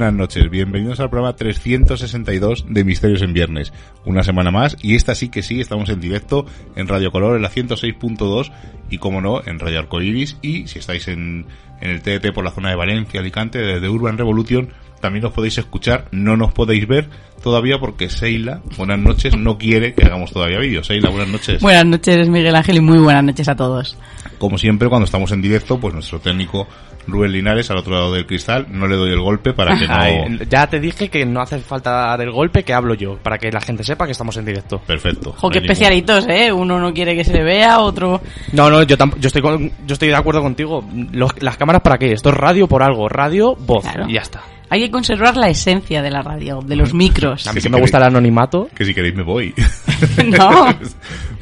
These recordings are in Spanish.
Buenas noches, bienvenidos al programa 362 de Misterios en Viernes. Una semana más y esta sí que sí, estamos en directo en Radio Color en la 106.2 y como no, en Radio Arcoiris y si estáis en, en el TDT por la zona de Valencia, Alicante, desde Urban Revolution, también nos podéis escuchar, no nos podéis ver todavía porque Seila, buenas noches, no quiere que hagamos todavía vídeos. Seila, buenas noches. Buenas noches, Miguel Ángel, y muy buenas noches a todos. Como siempre, cuando estamos en directo, pues nuestro técnico Rubén Linares al otro lado del cristal, no le doy el golpe para que Ay, no... ya te dije que no hace falta dar el golpe, que hablo yo, para que la gente sepa que estamos en directo. Perfecto. Jo, no qué ningún- especialitos, ¿eh? Uno no quiere que se le vea, otro... No, no, yo, tamp- yo, estoy con- yo estoy de acuerdo contigo. Los- las cámaras para qué? Esto es radio por algo, radio, voz, Claro. y ya está. Hay que conservar la esencia de la radio, de los micros. A mí Sí, que me gusta el anonimato. Que si queréis me voy. No.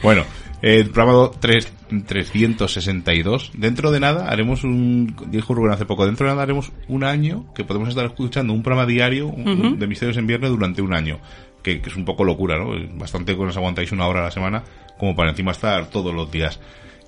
bueno, eh, el programa 3, 362. Dentro de nada haremos un, dijo Rubén hace poco, dentro de nada haremos un año que podemos estar escuchando un programa diario un- de Misterios en Viernes durante un año. Que, que es un poco locura, ¿no? Bastante que nos aguantáis una hora a la semana como para encima estar todos los días.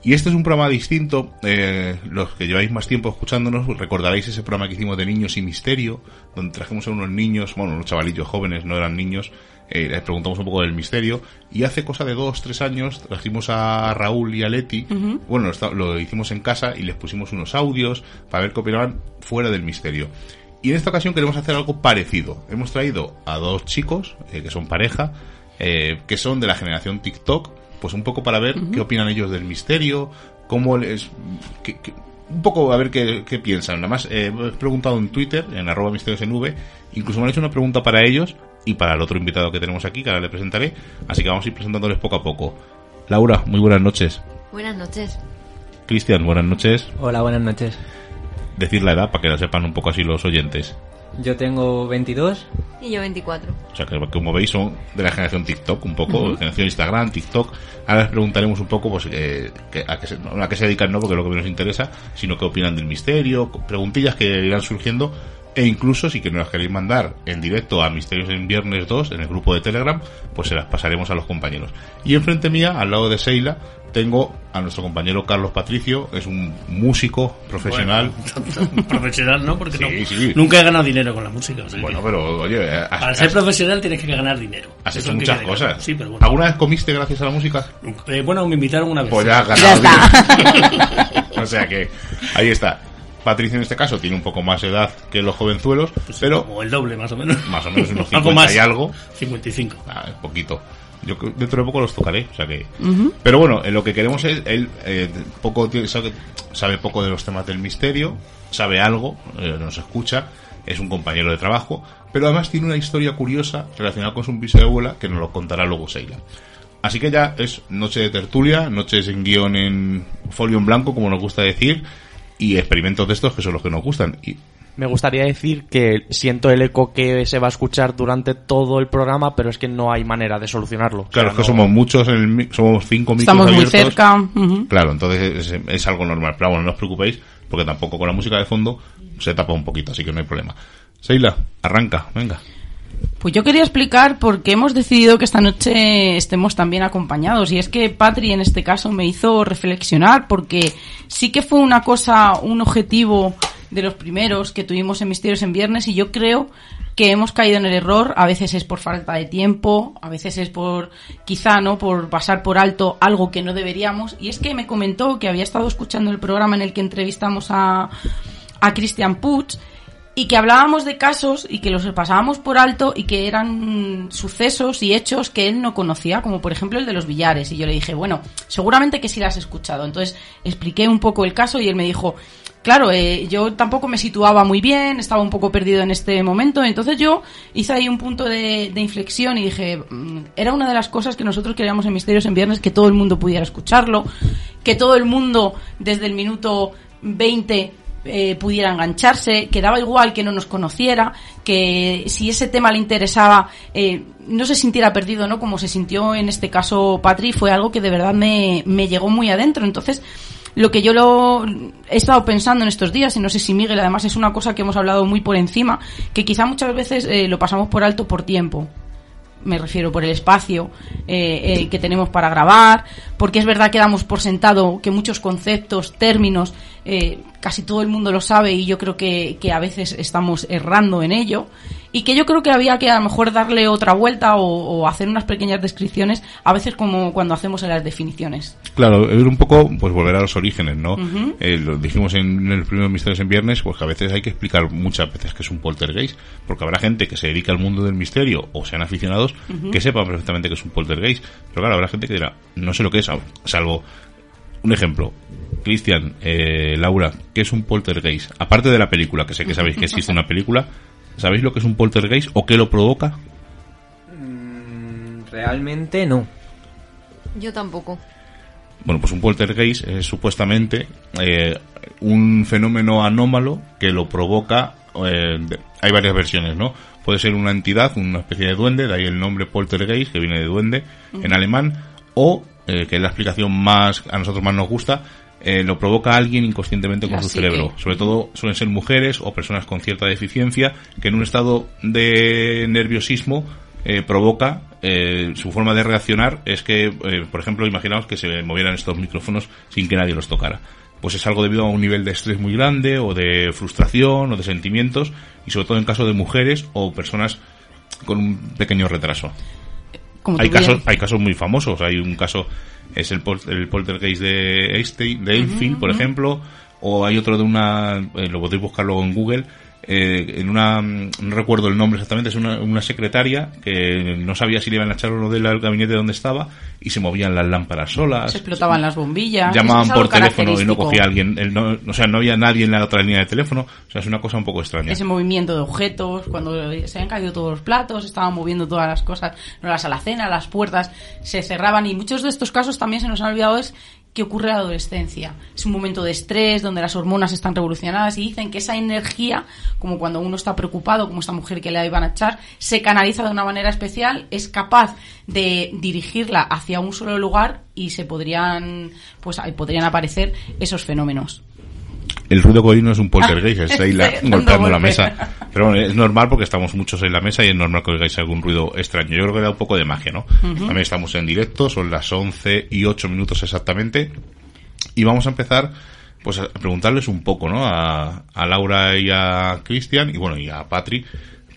Y este es un programa distinto. eh, los que lleváis más tiempo escuchándonos, pues recordaréis ese programa que hicimos de Niños y Misterio, donde trajimos a unos niños, bueno, unos chavalillos jóvenes, no eran niños, eh, les preguntamos un poco del misterio. Y hace cosa de dos, tres años trajimos a Raúl y a Leti. Bueno, lo, hicimos en casa y les pusimos unos audios para ver qué opinaban fuera del misterio. Y en esta ocasión queremos hacer algo parecido. Hemos traído a dos chicos, eh, que son pareja, eh, que son de la generación TikTok, pues un poco para ver qué opinan ellos del misterio, cómo les... qué- qué- un poco a ver qué, qué piensan. Nada más eh, he preguntado en Twitter, en arroba misterios en V, incluso me han hecho una pregunta para ellos y para el otro invitado que tenemos aquí, que ahora le presentaré, así que vamos a ir presentándoles poco a poco. Laura, muy buenas noches. Buenas noches. Cristian, buenas noches. Hola, buenas noches. Decir la edad para que la sepan un poco así los oyentes. Yo tengo 22. Y yo 24. O sea, que como veis son de la generación TikTok un poco, generación Instagram, TikTok. Ahora les preguntaremos un poco pues eh, que- a, qué se, no, a qué se dedican, no porque es lo que nos interesa, sino qué opinan del misterio, preguntillas que irán surgiendo e incluso si que nos las queréis mandar en directo a Misterios en Viernes 2 en el grupo de Telegram, pues se las pasaremos a los compañeros. Y enfrente mía, al lado de Seila, tengo a nuestro compañero Carlos Patricio, es un músico profesional. Bueno, profesional, ¿no? Porque Sí, no- sí. nunca he ganado dinero con la música. o sea Bueno, pero oye, has, para ser has- profesional tienes que ganar dinero. has hecho muchas cosas. Sí, pero bueno. ¿Alguna vez comiste gracias a la música? Eh, bueno, me invitaron una vez. Pues ya has Ya ganado. está. dinero. o sea que ahí está. Patricia en este caso tiene un poco más edad que los jovenzuelos, Pues pero Como el doble, más o menos. más o menos unos 50 Algo más. y algo. 55. Ah, es poquito. Yo creo- dentro de poco los tocaré, o sea que. Pero bueno, eh, lo que queremos es él eh, poco tiene- sabe, sabe poco de los temas del misterio, sabe algo, eh, nos escucha, es un compañero de trabajo, pero además tiene una historia curiosa relacionada con su piso de abuela que nos lo contará luego Seila. Así que ya es noche de tertulia, noches en guion en folio en blanco, como nos gusta decir, y experimentos de estos que son los que nos gustan. Y Me gustaría decir que siento el eco que se va a escuchar durante todo el programa, pero es que no hay manera de solucionarlo. O sea, claro, es que no- somos muchos, en el mi- somos cinco micros Estamos muy cerca. Claro, entonces es, es algo normal. Pero bueno, no os preocupéis, porque tampoco con la música de fondo se tapa un poquito, así que no hay problema. Seila, arranca, venga. Pues yo quería explicar por qué hemos decidido que esta noche estemos también acompañados. Y es que Patri en este caso me hizo reflexionar porque sí que fue una cosa, un objetivo de los primeros que tuvimos en Misterios en Viernes y yo creo que hemos caído en el error. A veces es por falta de tiempo, a veces es por, quizá, ¿no? Por pasar por alto algo que no deberíamos. Y es que me comentó que había estado escuchando el programa en el que entrevistamos a, a Christian Puig y que hablábamos de casos y que los pasábamos por alto y que eran sucesos y hechos que él no conocía, como por ejemplo el de los billares. Y yo le dije, bueno, seguramente que sí lo has escuchado. Entonces expliqué un poco el caso y él me dijo, claro, eh, yo tampoco me situaba muy bien, estaba un poco perdido en este momento. Entonces yo hice ahí un punto de, de inflexión y dije, mm, era una de las cosas que nosotros queríamos en Misterios en Viernes, que todo el mundo pudiera escucharlo, que todo el mundo desde el minuto 20 eh, pudiera engancharse, que daba igual que no nos conociera, que si ese tema le interesaba eh, no se sintiera perdido, ¿no? Como se sintió en este caso Patri, fue algo que de verdad me, me llegó muy adentro. Entonces, lo que yo lo he estado pensando en estos días, y no sé si Miguel, además es una cosa que hemos hablado muy por encima, que quizá muchas veces eh, lo pasamos por alto por tiempo me refiero por el espacio eh, que tenemos para grabar, porque es verdad que damos por sentado que muchos conceptos, términos, eh, casi todo el mundo lo sabe y yo creo que, que a veces estamos errando en ello y que yo creo que había que a lo mejor darle otra vuelta o, o hacer unas pequeñas descripciones, a veces como cuando hacemos en las definiciones. Claro, es un poco pues volver a los orígenes, ¿no? Eh, lo dijimos en, en el primer Misterios en Viernes, pues que a veces hay que explicar muchas veces que es un poltergeist, porque habrá gente que se dedica al mundo del misterio o sean aficionados que sepan perfectamente que es un poltergeist, pero claro, habrá gente que dirá, no sé lo que es, salvo un ejemplo. Cristian, eh, Laura, ¿qué es un poltergeist? Aparte de la película, que sé que sabéis que existe una película, ¿sabéis lo que es un poltergeist o qué lo provoca? Mm, Realmente no. Yo tampoco. Bueno, pues un poltergeist es supuestamente eh, un fenómeno anómalo que lo provoca. eh, de- hay varias versiones, ¿no? Puede ser una entidad, una especie de duende, de ahí el nombre poltergeist, que viene de duende en alemán, o, eh, que es la explicación más a nosotros más nos gusta, eh, lo provoca alguien inconscientemente con su cerebro. Sobre todo suelen ser mujeres o personas con cierta deficiencia que en un estado de nerviosismo eh, provoca eh, su forma de reaccionar es que, eh, por ejemplo, imaginaos que se movieran estos micrófonos sin que nadie los tocara. Pues es algo debido a un nivel de estrés muy grande o de frustración o de sentimientos y sobre todo en caso de mujeres o personas con un pequeño retraso. Como Hay bien- casos, hay casos muy famosos. Hay un caso, es el, pol- el poltergeist de Einstein, de Enfield, por ejemplo, o hay otro de una, eh, lo podéis buscar luego en Google, eh, en una, mm, no recuerdo el nombre exactamente, es una, una secretaria que no sabía si le iban a echar o no del gabinete donde estaba y se movían las lámparas solas. se explotaban las bombillas. Llamaban por teléfono y no cogía alguien, el no- o sea, no había nadie en la otra línea de teléfono, o sea, es una cosa un poco extraña. Ese movimiento de objetos, cuando se habían caído todos los platos, estaban moviendo todas las cosas, no las alacenas, las puertas se cerraban y muchos de estos casos también se nos han olvidado es que ocurre en la adolescencia. Es un momento de estrés donde las hormonas están revolucionadas y dicen que esa energía, como cuando uno está preocupado, como esta mujer que le iban a echar, se canaliza de una manera especial, es capaz de dirigirla hacia un solo lugar y se podrían, pues ahí podrían aparecer esos fenómenos. El ruido que oí no es un poltergeist, es ahí la- golpeando la mesa. Pero bueno, es normal porque estamos muchos en la mesa y es normal que oigáis algún ruido extraño. Yo creo que da un poco de magia, ¿no? También estamos en directo, son las 11 y 8 minutos exactamente. Y vamos a empezar pues a preguntarles un poco, ¿no? A, a Laura y a Cristian y bueno, y a Patri,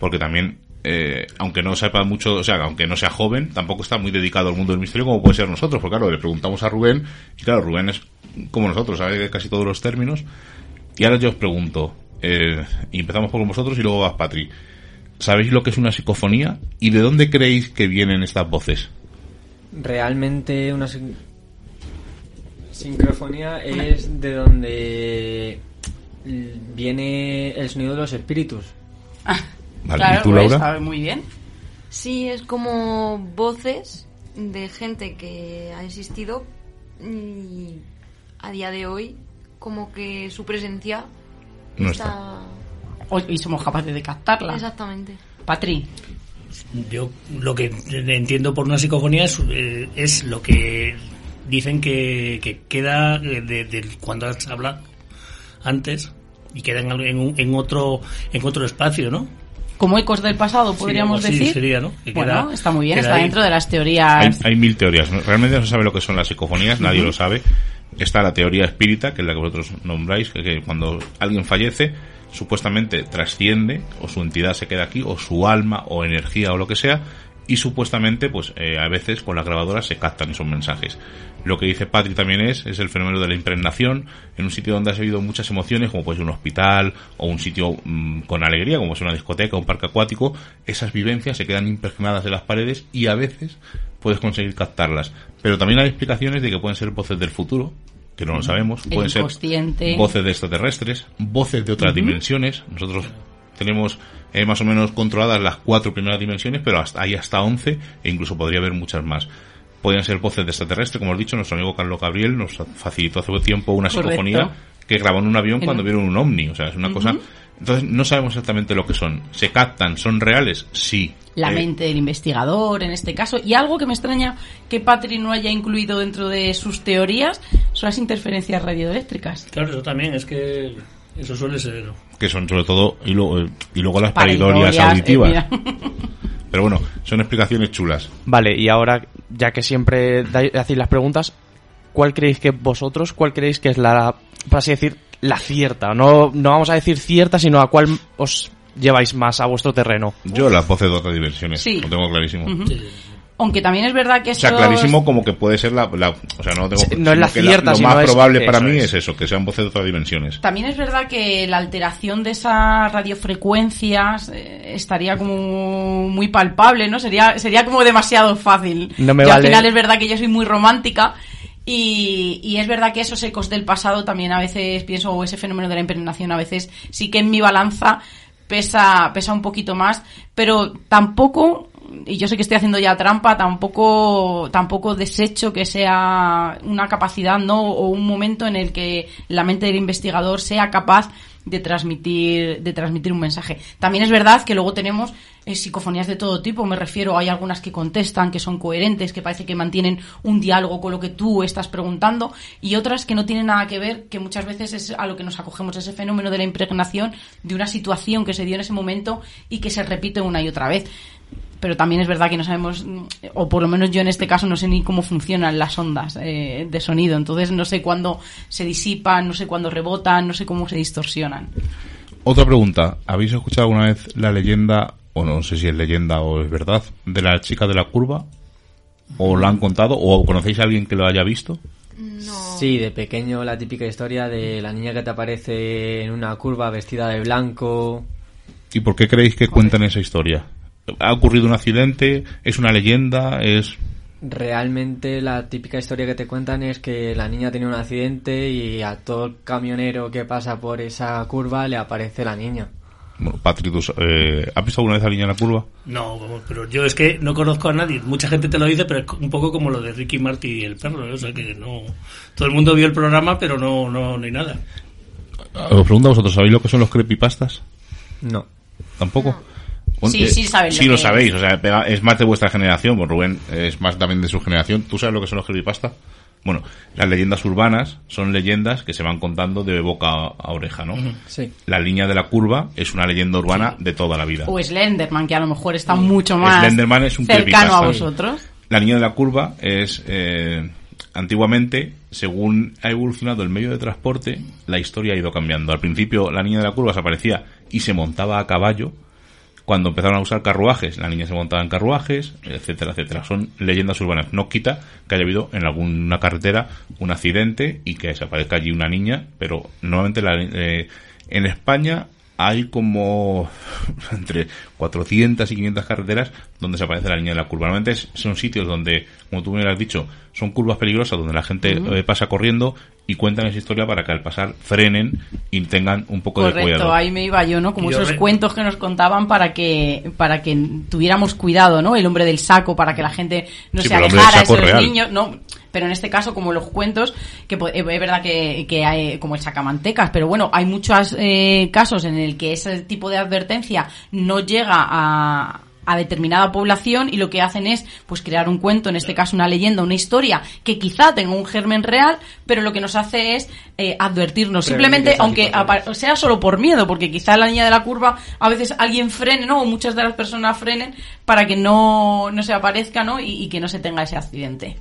porque también eh, aunque no sepa mucho, o sea, aunque no sea joven, tampoco está muy dedicado al mundo del misterio como puede ser nosotros, porque claro, le preguntamos a Rubén, y claro, Rubén es como nosotros, sabe casi todos los términos, y ahora yo os pregunto, eh, y empezamos por vosotros y luego vas Patri, ¿sabéis lo que es una psicofonía? ¿Y de dónde creéis que vienen estas voces? Realmente una sin- sincrofonía es de donde viene el sonido de los espíritus. Vale, claro, ¿y tú, pues, Laura? sabe muy bien. Sí, es como voces de gente que ha existido y a día de hoy como que su presencia No está... O- y somos capaces de captarla. Exactamente. Patri, Yo lo que entiendo por una psicofonía es, eh, es lo que dicen que, que queda de, de cuando has hablado antes y queda en, en un- en otro en otro espacio, ¿no? Como ecos del pasado, podríamos así decir. sería, ¿no? Que bueno, queda- está muy bien, está ahí. dentro de las Hay, teorías. hay mil teorías. ¿no? Realmente no se sabe lo que son las psicofonías, nadie lo sabe. Está la teoría espírita, que es la que vosotros nombráis, que, que cuando alguien fallece, supuestamente trasciende, o su entidad se queda aquí, o su alma, o energía, o lo que sea, y supuestamente, pues eh, a veces con las grabadoras se captan esos mensajes. Lo que dice Patri también es, es el fenómeno de la impregnación en un sitio donde has vivido muchas emociones, como puede ser un hospital o un sitio mm, con alegría, como es una discoteca, un parque acuático. Esas vivencias se quedan impregnadas en las paredes y a veces puedes conseguir captarlas. Pero también hay explicaciones de que pueden ser voces del futuro, que no lo sabemos. Pueden ser voces de extraterrestres, voces de otras dimensiones. Nosotros tenemos eh, más o menos controladas las cuatro primeras dimensiones, pero hasta, hay hasta once e incluso podría haber muchas más. Podrían ser voces de extraterrestres, como hemos dicho, nuestro amigo Carlos Gabriel nos facilitó hace tiempo una Correcto. psicofonía que grabó en un avión cuando vieron un ovni. O sea, es una cosa... Entonces, no sabemos exactamente lo que son. ¿Se captan? ¿Son reales? Sí. La Eh, mente del investigador, en este caso. Y algo que me extraña que Patri no haya incluido dentro de sus teorías son las interferencias radioeléctricas. Claro, eso también es que eso suele ser que son sobre todo... Y luego, y luego las auditivas. eh, mira. Pero bueno, son explicaciones chulas. Vale, y ahora, ya que siempre hacéis las preguntas, ¿cuál creéis que vosotros, cuál creéis que es la, por así decir, la cierta. No, no vamos a decir cierta, sino a cuál os lleváis más a vuestro terreno. Yo las voces de otras dimensiones, Sí. lo tengo clarísimo. Aunque también es verdad que O sea, clarísimo como que puede ser la... la- o sea, no, tengo, no es la cierta, Lo sino más es- probable para mí es. es eso, que sean voces de otras dimensiones. También es verdad que la alteración de esas radiofrecuencias eh, estaría como muy palpable, ¿no? Sería, sería como demasiado fácil. No me Yo vale- al final es verdad que yo soy muy romántica y, y es verdad que esos ecos del pasado también a veces pienso, o ese fenómeno de la impregnación a veces sí que en mi balanza pesa, pesa un poquito más, pero tampoco, y yo sé que estoy haciendo ya trampa, tampoco, tampoco desecho que sea una capacidad, ¿no? O un momento en el que la mente del investigador sea capaz de transmitir, de transmitir un mensaje. También es verdad que luego tenemos eh, psicofonías de todo tipo, me refiero, hay algunas que contestan, que son coherentes, que parece que mantienen un diálogo con lo que tú estás preguntando, y otras que no tienen nada que ver, que muchas veces es a lo que nos acogemos, ese fenómeno de la impregnación de una situación que se dio en ese momento y que se repite una y otra vez. Pero también es verdad que no sabemos, mm, o por lo menos yo en este caso no sé ni cómo funcionan las ondas eh, de sonido, entonces no sé cuándo se disipan, no sé cuándo rebotan, no sé cómo se distorsionan. Otra pregunta. ¿Habéis escuchado alguna vez la leyenda, o no sé si es leyenda o es verdad, de la chica de la curva? ¿O la han contado? ¿O conocéis a alguien que lo haya visto? No. Sí, de pequeño la típica historia de la niña que te aparece en una curva vestida de blanco. ¿Y por qué creéis que cuentan esa historia? ¿Ha ocurrido un accidente? ¿Es una leyenda? ¿Es...? Realmente la típica historia que te cuentan es que la niña tiene un accidente y a todo el camionero que pasa por esa curva le aparece la niña. Bueno, Patrick, ¿tú, eh, ¿has visto alguna vez a la niña en la curva? No, vamos, pero yo es que no conozco a nadie. Mucha gente te lo dice, pero es un poco como lo de Ricky Marty y el perro. ¿eh? O sea que no. Todo el mundo vio el programa, pero no, no, no hay nada. Os pregunto a vosotros, ¿sabéis lo que son los creepypastas? No. ¿Tampoco? Sí, eh, sí lo Sí lo que sabéis, o sea, es más de vuestra generación, pues Rubén es más también de su generación. ¿Tú sabes lo que son los creepypastas? Bueno, las leyendas urbanas son leyendas que se van contando de boca a oreja, ¿no? Sí. La línea de la curva es una leyenda urbana de toda la vida. O Slenderman, que a lo mejor está mucho más Slenderman es un cercano a creepypasta. vosotros. La línea de la curva es, eh, antiguamente, según ha evolucionado el medio de transporte, la historia ha ido cambiando. Al principio la niña de la curva se aparecía y se montaba a caballo. Cuando empezaron a usar carruajes, la niña se montaba en carruajes, etcétera, etcétera. Son leyendas urbanas. No quita que haya habido en alguna carretera un accidente y que se aparezca allí una niña, pero normalmente la, eh, en España hay como entre 400 y 500 carreteras donde se aparece la niña de la curva. Normalmente son sitios donde, como tú me has dicho, son curvas peligrosas donde la gente eh, pasa corriendo y cuentan esa historia para que al pasar frenen y tengan un poco de Correcto, cuidado. ahí me iba yo, ¿no? Como Yo esos re- cuentos que nos contaban para que para que tuviéramos cuidado, ¿no? El hombre del saco para que la gente no Sí, se alejara, es real. niños, no. Pero en este caso, como los cuentos, que es verdad que, que hay como el sacamantecas, pero bueno, hay muchos eh, casos en el que ese tipo de advertencia no llega a a determinada población y lo que hacen es pues crear un cuento, en este caso una leyenda, una historia que quizá tenga un germen real, pero lo que nos hace es eh, advertirnos. Prevenir Simplemente, aunque sea solo por miedo, porque quizá la niña de la curva a veces alguien frene, ¿no? O muchas de las personas frenen para que no, no se aparezca, ¿no? Y, y que no se tenga ese accidente.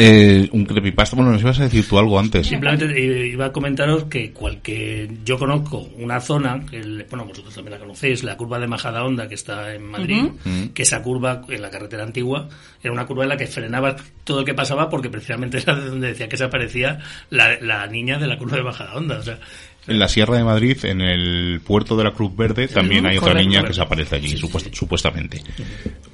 Eh, un creepypasta. Bueno, nos ibas a decir tú algo antes. Simplemente eh, iba a comentaros que cualquier yo conozco una zona, que el- bueno, vosotros también la conocéis, la curva de Majadahonda que está en Madrid, que esa curva en la carretera antigua era una curva en la que frenaba todo lo que pasaba porque precisamente era de donde decía que se aparecía la, la niña de la curva de Majadahonda. O sea, En la Sierra de Madrid, en el puerto de la Cruz Verde, también hay otra niña que se aparece allí, supuest- supuestamente.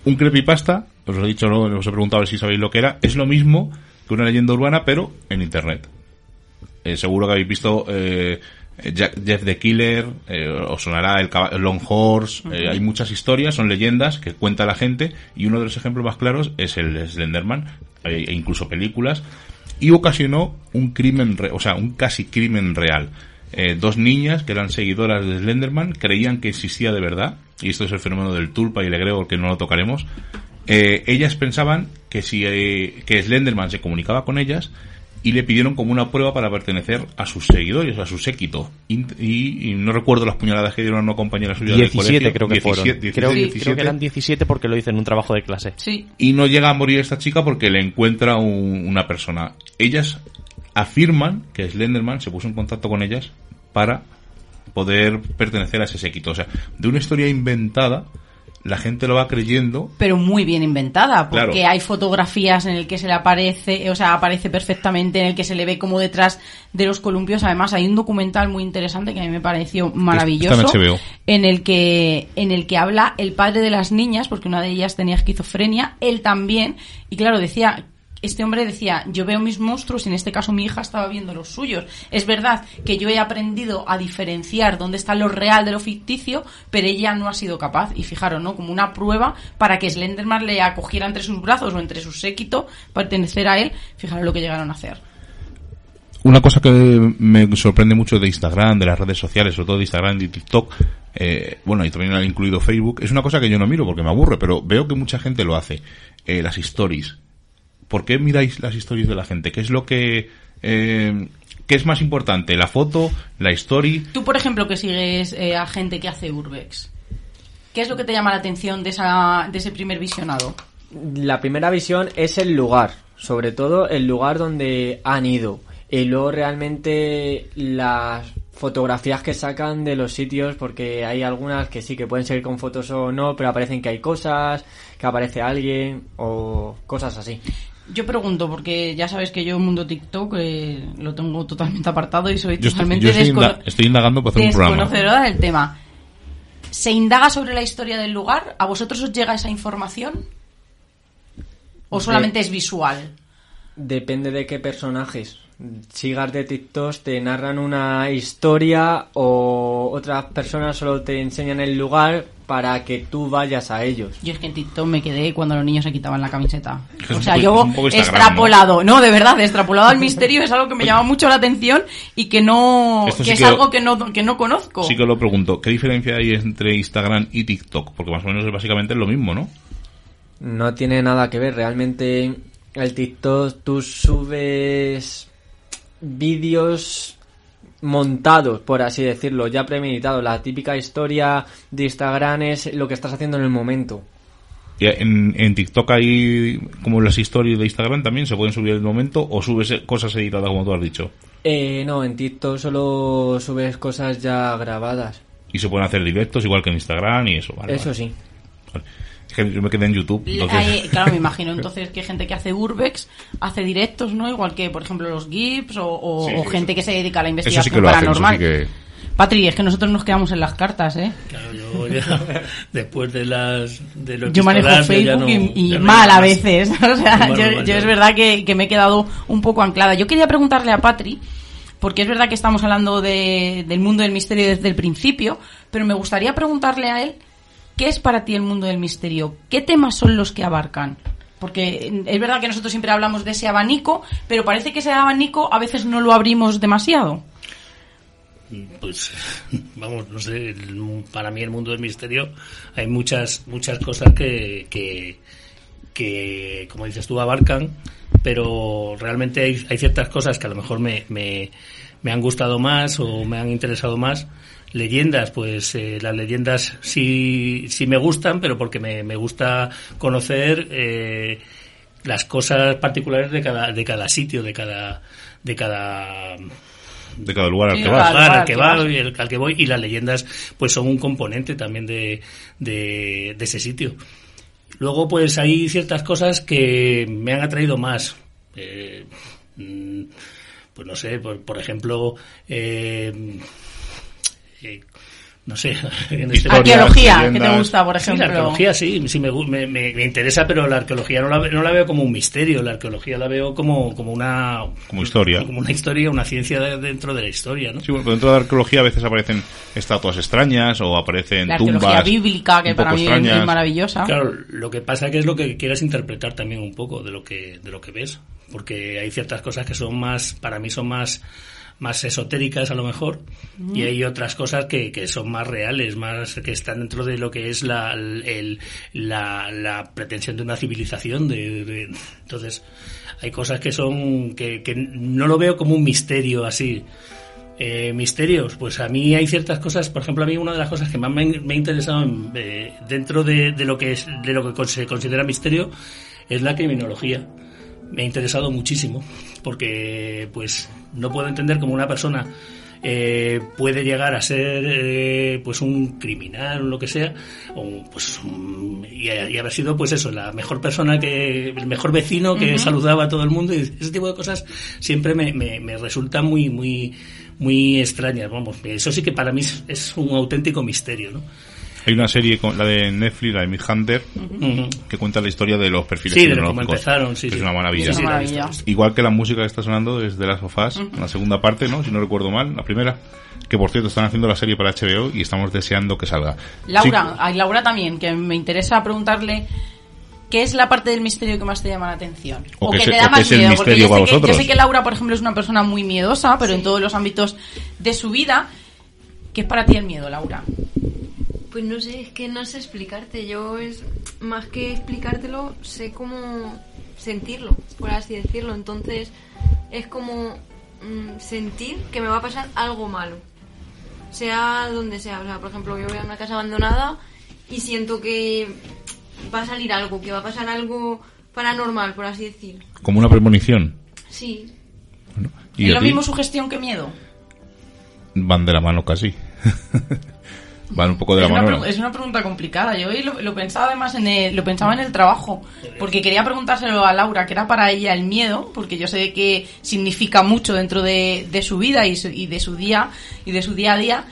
Un creepypasta, os he dicho, ¿no? os he preguntado si sabéis lo que era, es lo mismo que una leyenda urbana, pero en Internet. Eh, seguro que habéis visto eh, Jack- Jeff the Killer, eh, os sonará el, el Long Horse, eh, hay muchas historias, son leyendas que cuenta la gente, y uno de los ejemplos más claros es el Slenderman, eh, e incluso películas, y ocasionó un crimen, re- o sea, un casi crimen real. Eh, dos niñas que eran seguidoras de Slenderman creían que existía de verdad, y esto es el fenómeno del tulpa y el egrego que no lo tocaremos. Eh, ellas pensaban que si eh, que Slenderman se comunicaba con ellas y le pidieron como una prueba para pertenecer a sus seguidores, a su séquito. Y, y- y no recuerdo las puñaladas que dieron a una compañera suya del 17 colegio. creo que 17, fueron. 17, creo, 17. creo que eran 17 porque lo hice en un trabajo de clase. Sí. Y no llega a morir esta chica porque le encuentra un- una persona. Ellas afirman que Slenderman se puso en contacto con ellas para poder pertenecer a ese séquito. O sea, de una historia inventada, la gente lo va creyendo. Pero muy bien inventada, porque Claro. hay fotografías en el que se le aparece, o sea, aparece perfectamente, en el que se le ve como detrás de los columpios. Además, hay un documental muy interesante que a mí me pareció maravilloso, en el que en el que habla el padre de las niñas, porque una de ellas tenía esquizofrenia, él también, y claro, decía este hombre decía, yo veo mis monstruos y en este caso mi hija estaba viendo los suyos. Es verdad que yo he aprendido a diferenciar dónde está lo real de lo ficticio, pero ella no ha sido capaz. Y fijaros, ¿no? Como una prueba para que Slenderman le acogiera entre sus brazos o entre su séquito, pertenecer a él. Fijaros lo que llegaron a hacer. Una cosa que me sorprende mucho de Instagram, de las redes sociales, sobre todo de Instagram y TikTok, eh, bueno, y también han incluido Facebook, es una cosa que yo no miro porque me aburre, pero veo que mucha gente lo hace. Eh, las stories. ¿Por qué miráis las stories de la gente? ¿Qué es lo que... Eh, ¿Qué es más importante? ¿La foto? ¿La story? Tú, por ejemplo, que sigues eh, a gente que hace urbex, ¿qué es lo que te llama la atención de, esa, de ese primer visionado? La primera visión es el lugar, sobre todo el lugar donde han ido. Y luego realmente las fotografías que sacan de los sitios, porque hay algunas que sí que pueden ser con fotos o no, pero aparecen que hay cosas, que aparece alguien o cosas así. Yo pregunto, porque ya sabes que yo el mundo TikTok eh, lo tengo totalmente apartado y soy Yo estoy, totalmente yo estoy, estoy indagando para hacer un programa. desconocedora del tema. ¿Se indaga sobre la historia del lugar? ¿A vosotros os llega esa información? ¿O De- solamente es visual? Depende de qué personajes. Sigas de TikTok te narran una historia o otras personas solo te enseñan el lugar para que tú vayas a ellos. Yo es que en TikTok me quedé cuando los niños se quitaban la camiseta. Es O sea, poco- yo extrapolado, ¿no? De verdad, extrapolado al misterio es algo que me llama mucho la atención y que no, Esto que sí es que- algo que no, que no conozco. Sí que lo pregunto. ¿Qué diferencia hay entre Instagram y TikTok? Porque más o menos es básicamente lo mismo, ¿no? No tiene nada que ver. Realmente el TikTok tú subes vídeos montados, por así decirlo, ya premeditados. La típica historia de Instagram es lo que estás haciendo en el momento. Y en, en TikTok hay como las historias de Instagram también se pueden subir en el momento o subes cosas editadas como tú has dicho. Eh, no, en TikTok solo subes cosas ya grabadas. Y se pueden hacer directos igual que en Instagram y eso. Vale, Eso vale. sí. Vale. Que yo me quedé en YouTube. entonces- Hay- claro, me imagino entonces que gente que hace urbex hace directos, ¿no? Igual que, por ejemplo, los GIFs o, o- Sí, o sí, gente eso- que se dedica a la Eso investigación sí que lo hacen, eso paranormal. sí que... Patri, es que nosotros nos quedamos en las cartas, ¿eh? Claro, yo ya, después de las de lo Yo manejo yo Facebook no- y, y ya no mal a veces. O sea, yo, es verdad que, que me he quedado un poco anclada. Yo quería preguntarle a Patri, porque es verdad que estamos hablando de- del mundo del misterio desde el principio, pero me gustaría preguntarle a él, ¿qué es para ti el mundo del misterio? ¿Qué temas son los que abarcan? Porque es verdad que nosotros siempre hablamos de ese abanico, pero parece que ese abanico a veces no lo abrimos demasiado. Pues, vamos, no sé, para mí el mundo del misterio hay muchas muchas cosas que, que, que, como dices tú, abarcan, pero realmente hay, hay ciertas cosas que a lo mejor me, me, me han gustado más o me han interesado más. Leyendas, pues eh, las leyendas sí, sí me gustan, pero porque me, me gusta conocer eh, las cosas particulares de cada, de cada sitio, de cada, de cada De cada lugar al que vas. al que va al que voy y las leyendas pues son un componente también de, de, de ese sitio. Luego pues hay ciertas cosas que me han atraído más. Eh, mm, pues no sé por, por ejemplo eh, no sé en este Arqueología, que te gusta, por Sí, ejemplo. la arqueología sí, sí me, me, me- interesa, pero la arqueología no la, no la veo como un misterio, la arqueología la veo como, como una... Como historia. Como una historia, una ciencia de- dentro de la historia, ¿no? Sí, bueno, pero dentro de la arqueología a veces aparecen estatuas extrañas o aparecen La arqueología tumbas bíblica, que para mí es- extrañas. es maravillosa. Claro, lo que pasa que es lo que quieras interpretar también un poco de lo que, de lo que ves, porque hay ciertas cosas que son más, para mí son más, más esotéricas a lo mejor, y hay otras cosas que, que son más reales, más que están dentro de lo que es la, el- la, la pretensión de una civilización. De, de- entonces, hay cosas que son, que, que no lo veo como un misterio así. Eh, misterios, pues a mí hay ciertas cosas, por ejemplo, a mí una de las cosas que más me, me ha interesado en, eh, dentro de, de lo que es, de lo que se considera misterio es la criminología. Me ha interesado muchísimo porque pues no puedo entender cómo una persona eh, puede llegar a ser eh, pues un criminal o lo que sea o pues un- y, y haber sido pues eso la mejor persona que el mejor vecino que saludaba a todo el mundo y ese tipo de cosas siempre me, me, me resulta muy muy muy extrañas vamos eso sí que para mí es, es un auténtico misterio ¿no? Hay una serie, con la de Netflix, la de Mindhunter, Ujú. que cuenta la historia de los perfiles Sí, de cómo empezaron, sí, que sí. es una maravilla. Maravilla. Igual que la música que está sonando es de las sofás, la segunda parte, ¿no? Si no recuerdo mal, la primera. Que por cierto están haciendo la serie para HBO y estamos deseando que salga. Laura, Sí, a Laura también, que me interesa preguntarle qué es la parte del misterio que más te llama la atención. O O, que que te o da que más es el miedo. Porque misterio yo para sé, que, yo sé que Laura, por ejemplo, es una persona muy miedosa, pero en todos los ámbitos de su vida. ¿Qué es para ti el miedo, Laura? Pues no sé, es que no sé explicarte. Yo es más que explicártelo, sé cómo sentirlo, por así decirlo. Entonces es como mm, sentir que me va a pasar algo malo, sea donde sea. O sea, por ejemplo, yo voy a una casa abandonada y siento que va a salir algo, que va a pasar algo paranormal, por así decir. Como una premonición. Sí, Y ¿Es lo ti mismo sugestión que miedo? van de la mano casi. van un poco de la es, una mano. pregu- es una pregunta complicada. Yo hoy lo, lo pensaba además en el, lo pensaba en el trabajo, porque quería preguntárselo a Laura, que era para ella el miedo, porque yo sé que significa mucho dentro de, de su vida y, su- y de su día y de su día a día.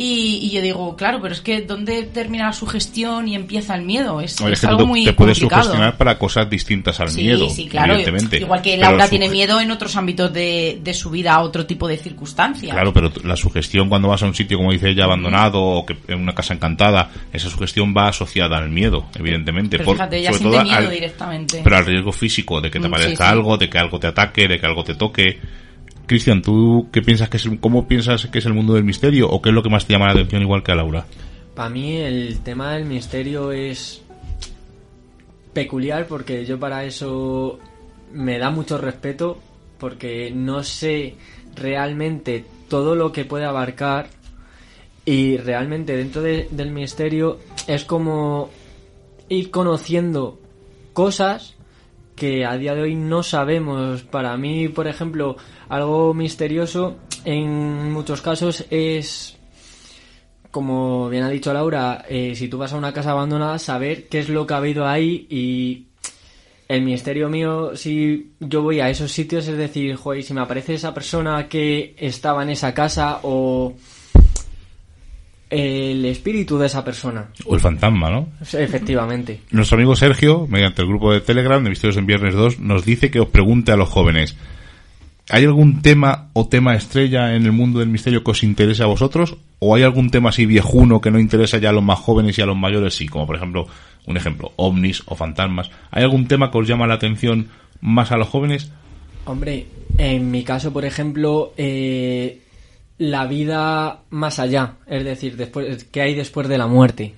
Y, y yo digo, claro, pero es que ¿dónde termina la sugestión y empieza el miedo? Es, Oye, es es que algo te- muy te puedes complicado. sugestionar para cosas distintas al Sí, miedo. sí, claro. Evidentemente. Igual que Laura tiene miedo en otros ámbitos de, de su vida a otro tipo de circunstancias. Claro, pero la sugestión cuando vas a un sitio, como dice ella, abandonado o que en una casa encantada, esa sugestión va asociada al miedo, evidentemente. Pero Por- fíjate, ella sobre todo miedo al- directamente. Pero al riesgo físico de que te Mm, aparezca sí. algo, de que algo te ataque, de que algo te toque. Cristian, ¿tú qué piensas que es, cómo piensas que es el mundo del misterio o qué es lo que más te llama la atención igual que a Laura? Para mí el tema del misterio es peculiar porque yo para eso me da mucho respeto porque no sé realmente todo lo que puede abarcar y realmente dentro de- del misterio es como ir conociendo cosas que a día de hoy no sabemos. Para mí, por ejemplo, algo misterioso en muchos casos es como bien ha dicho Laura, eh, si tú vas a una casa abandonada, saber qué es lo que ha habido ahí y el misterio mío, si yo voy a esos sitios, es decir, joder, si me aparece esa persona que estaba en esa casa o el espíritu de esa persona. O el fantasma, ¿no? Efectivamente. Nuestro amigo Sergio, mediante el grupo de Telegram de Misterios en Viernes 2, nos dice que os pregunte a los jóvenes, ¿hay algún tema o tema estrella en el mundo del misterio que os interese a vosotros? ¿O hay algún tema así viejuno que no interesa ya a los más jóvenes y a los mayores sí? Como por ejemplo, un ejemplo, ovnis o fantasmas. ¿Hay algún tema que os llama la atención más a los jóvenes? Hombre, en mi caso, por ejemplo, eh, la vida más allá, es decir, después, ¿qué hay después de la muerte?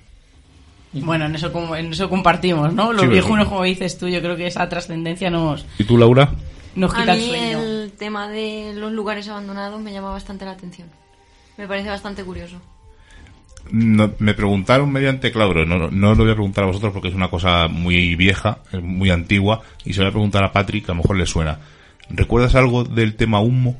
Bueno, en eso, como- en eso compartimos, ¿no? Los Sí, viejunos, como dices tú, yo creo que esa trascendencia nos, ¿Y tú, Laura? nos a quita el sueño. el tema de los lugares abandonados me llama bastante la atención. Me parece bastante curioso. No- me preguntaron mediante, claro, no, no, no lo voy a preguntar a vosotros porque es una cosa muy vieja, es muy antigua, y se lo voy a preguntar a Patrick, que a lo mejor le suena. ¿Recuerdas algo del tema humo?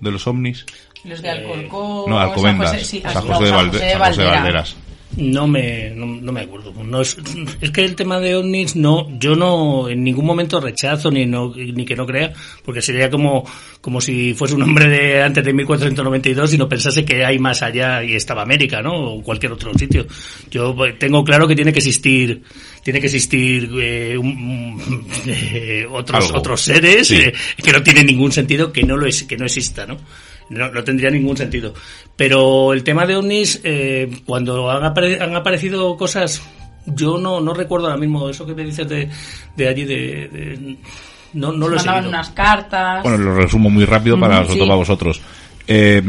¿De los ovnis? Los de Alcorcón, No, Alcobendas. San José, sí, San no, José de, San Valde- José de San José de Valdera. Valderas. No me, no, no me acuerdo. No es, es que el tema de ovnis, no, yo no en ningún momento rechazo ni no, ni que no crea, porque sería como, como si fuese un hombre de antes de 1492 y no pensase que hay más allá y estaba América, ¿no? O cualquier otro sitio. Yo pues, tengo claro que tiene que existir, tiene que existir eh, un- eh, otros, Algo. otros seres Sí. eh, que no tiene ningún sentido que no lo es, que no exista, ¿no? No, no tendría ningún sentido. Pero el tema de ovnis, eh, cuando han, apare- han aparecido cosas, yo no, no recuerdo ahora mismo eso que me dices de, de allí, de, de- no, no Se lo he seguido. unas cartas. Bueno, lo resumo muy rápido para, sí. para vosotros. Eh,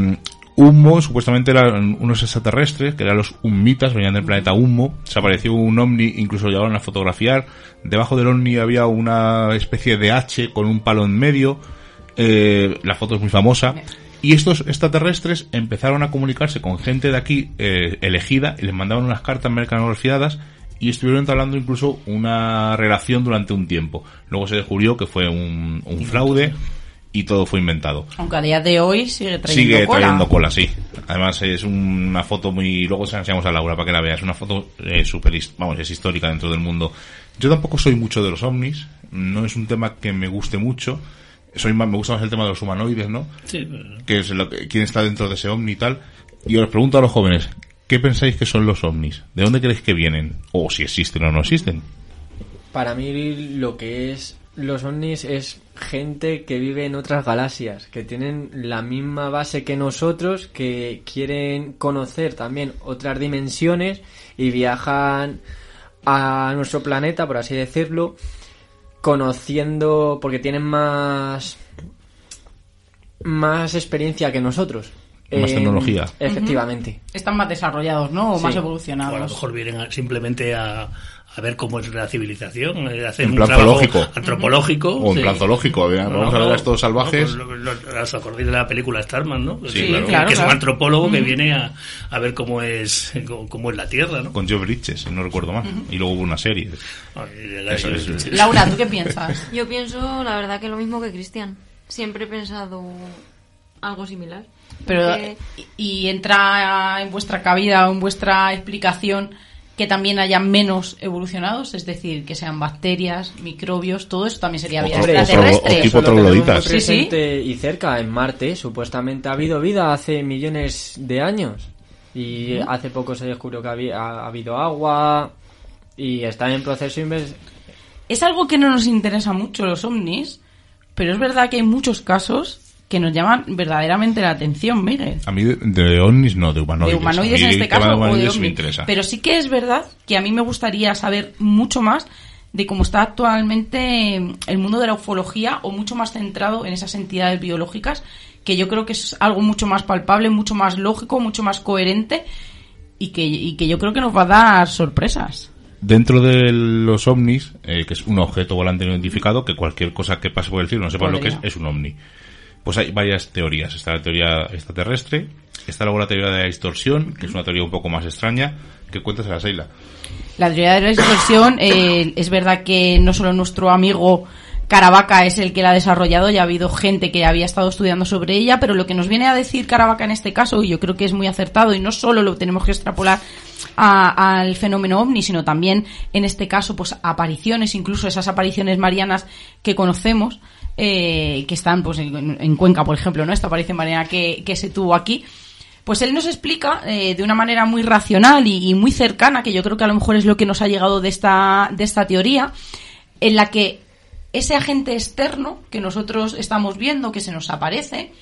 Humo supuestamente eran unos extraterrestres, que eran los Hummitas, venían del planeta Humo. Se apareció un ovni, incluso lo llevaron a fotografiar. Debajo del ovni había una especie de H con un palo en medio. Eh, la foto es muy famosa. Y estos extraterrestres empezaron a comunicarse con gente de aquí eh, elegida y les mandaban unas cartas mercanografiadas y estuvieron entablando incluso una relación durante un tiempo. Luego se descubrió que fue un, un fraude y todo fue inventado. Aunque a día de hoy sigue trayendo Sigue cola. trayendo cola, sí. Además es una foto muy... Luego se la enseñamos a Laura para que la veas. Es una foto eh, super... Vamos, es histórica dentro del mundo. Yo tampoco soy mucho de los ovnis. No es un tema que me guste mucho. Soy más, me gusta más el tema de los humanoides, ¿no? Sí, pero- Que es lo que- quién está dentro de ese ovni y tal. Y os pregunto a los jóvenes, ¿qué pensáis que son los ovnis? ¿De dónde creéis que vienen? O si existen o no existen. Para mí lo que es los ovnis es gente que vive en otras galaxias, que tienen la misma base que nosotros, que quieren conocer también otras dimensiones y viajan a nuestro planeta, por así decirlo, conociendo, porque tienen más más experiencia que nosotros. Más En- tecnología. Efectivamente. Están más desarrollados, ¿no? O Sí. más o a lo evolucionados. mejor vienen a- simplemente a, a ver cómo es la civilización, eh, hacer En un plan trabajo zoológico. antropológico. O en sí. plan zoológico. a ver, No, Vamos a ver a estos salvajes. no, pues lo- lo- ¿Os acordáis de la película Starman, no? Sí, Que- claro. claro, que es un claro. antropólogo que viene a, a ver cómo es cómo, cómo es la Tierra, ¿no? Con Joe Bridges, no recuerdo mal. Y luego hubo una serie. Ay, Eso es. Laura, ¿tú qué piensas? Yo pienso, la verdad, que lo mismo que Cristian. Siempre he pensado algo similar. Pero, Porque- y entra en vuestra cabida o en vuestra explicación que también haya menos evolucionados, es decir, que sean bacterias, microbios, todo eso también sería vida extraterrestre. tipo trogloditas. Sí, sí. presente y cerca, en Marte, supuestamente ha habido vida hace millones de años. Y hace poco se descubrió que había, ha habido agua y está en proceso inves- Es algo que no nos interesa mucho los ovnis, pero es verdad que hay muchos casos que nos llaman verdaderamente la atención, Miguel. A mí de, de ovnis no, de humanoides. de humanoides en este caso o de humanoides me interesa. Pero sí que es verdad que a mí me gustaría saber mucho más de cómo está actualmente el mundo de la ufología o mucho más centrado en esas entidades biológicas, que yo creo que es algo mucho más palpable, mucho más lógico, mucho más coherente y que, y que yo creo que nos va a dar sorpresas. Dentro de los ovnis, eh, que es un objeto volante no identificado, que cualquier cosa que pase por el cielo no sepa lo que es, es un ovni. Pues hay varias teorías. Está la teoría extraterrestre, está luego la teoría de la distorsión, que es una teoría un poco más extraña. que cuentas a la? La teoría de la distorsión, eh, es verdad que no solo nuestro amigo Caravaca es el que la ha desarrollado, ya ha habido gente que había estado estudiando sobre ella, pero lo que nos viene a decir Caravaca en este caso, y yo creo que es muy acertado, y no solo lo tenemos que extrapolar al fenómeno ovni, sino también en este caso, pues apariciones, incluso esas apariciones marianas que conocemos, eh, que están pues en, en Cuenca, por ejemplo, ¿no? Esta aparición mariana que, que se tuvo aquí. Pues él nos explica eh, de una manera muy racional y, y muy cercana, que yo creo que a lo mejor es lo que nos ha llegado de esta, de esta teoría, en la que ese agente externo que nosotros estamos viendo, que se nos aparece,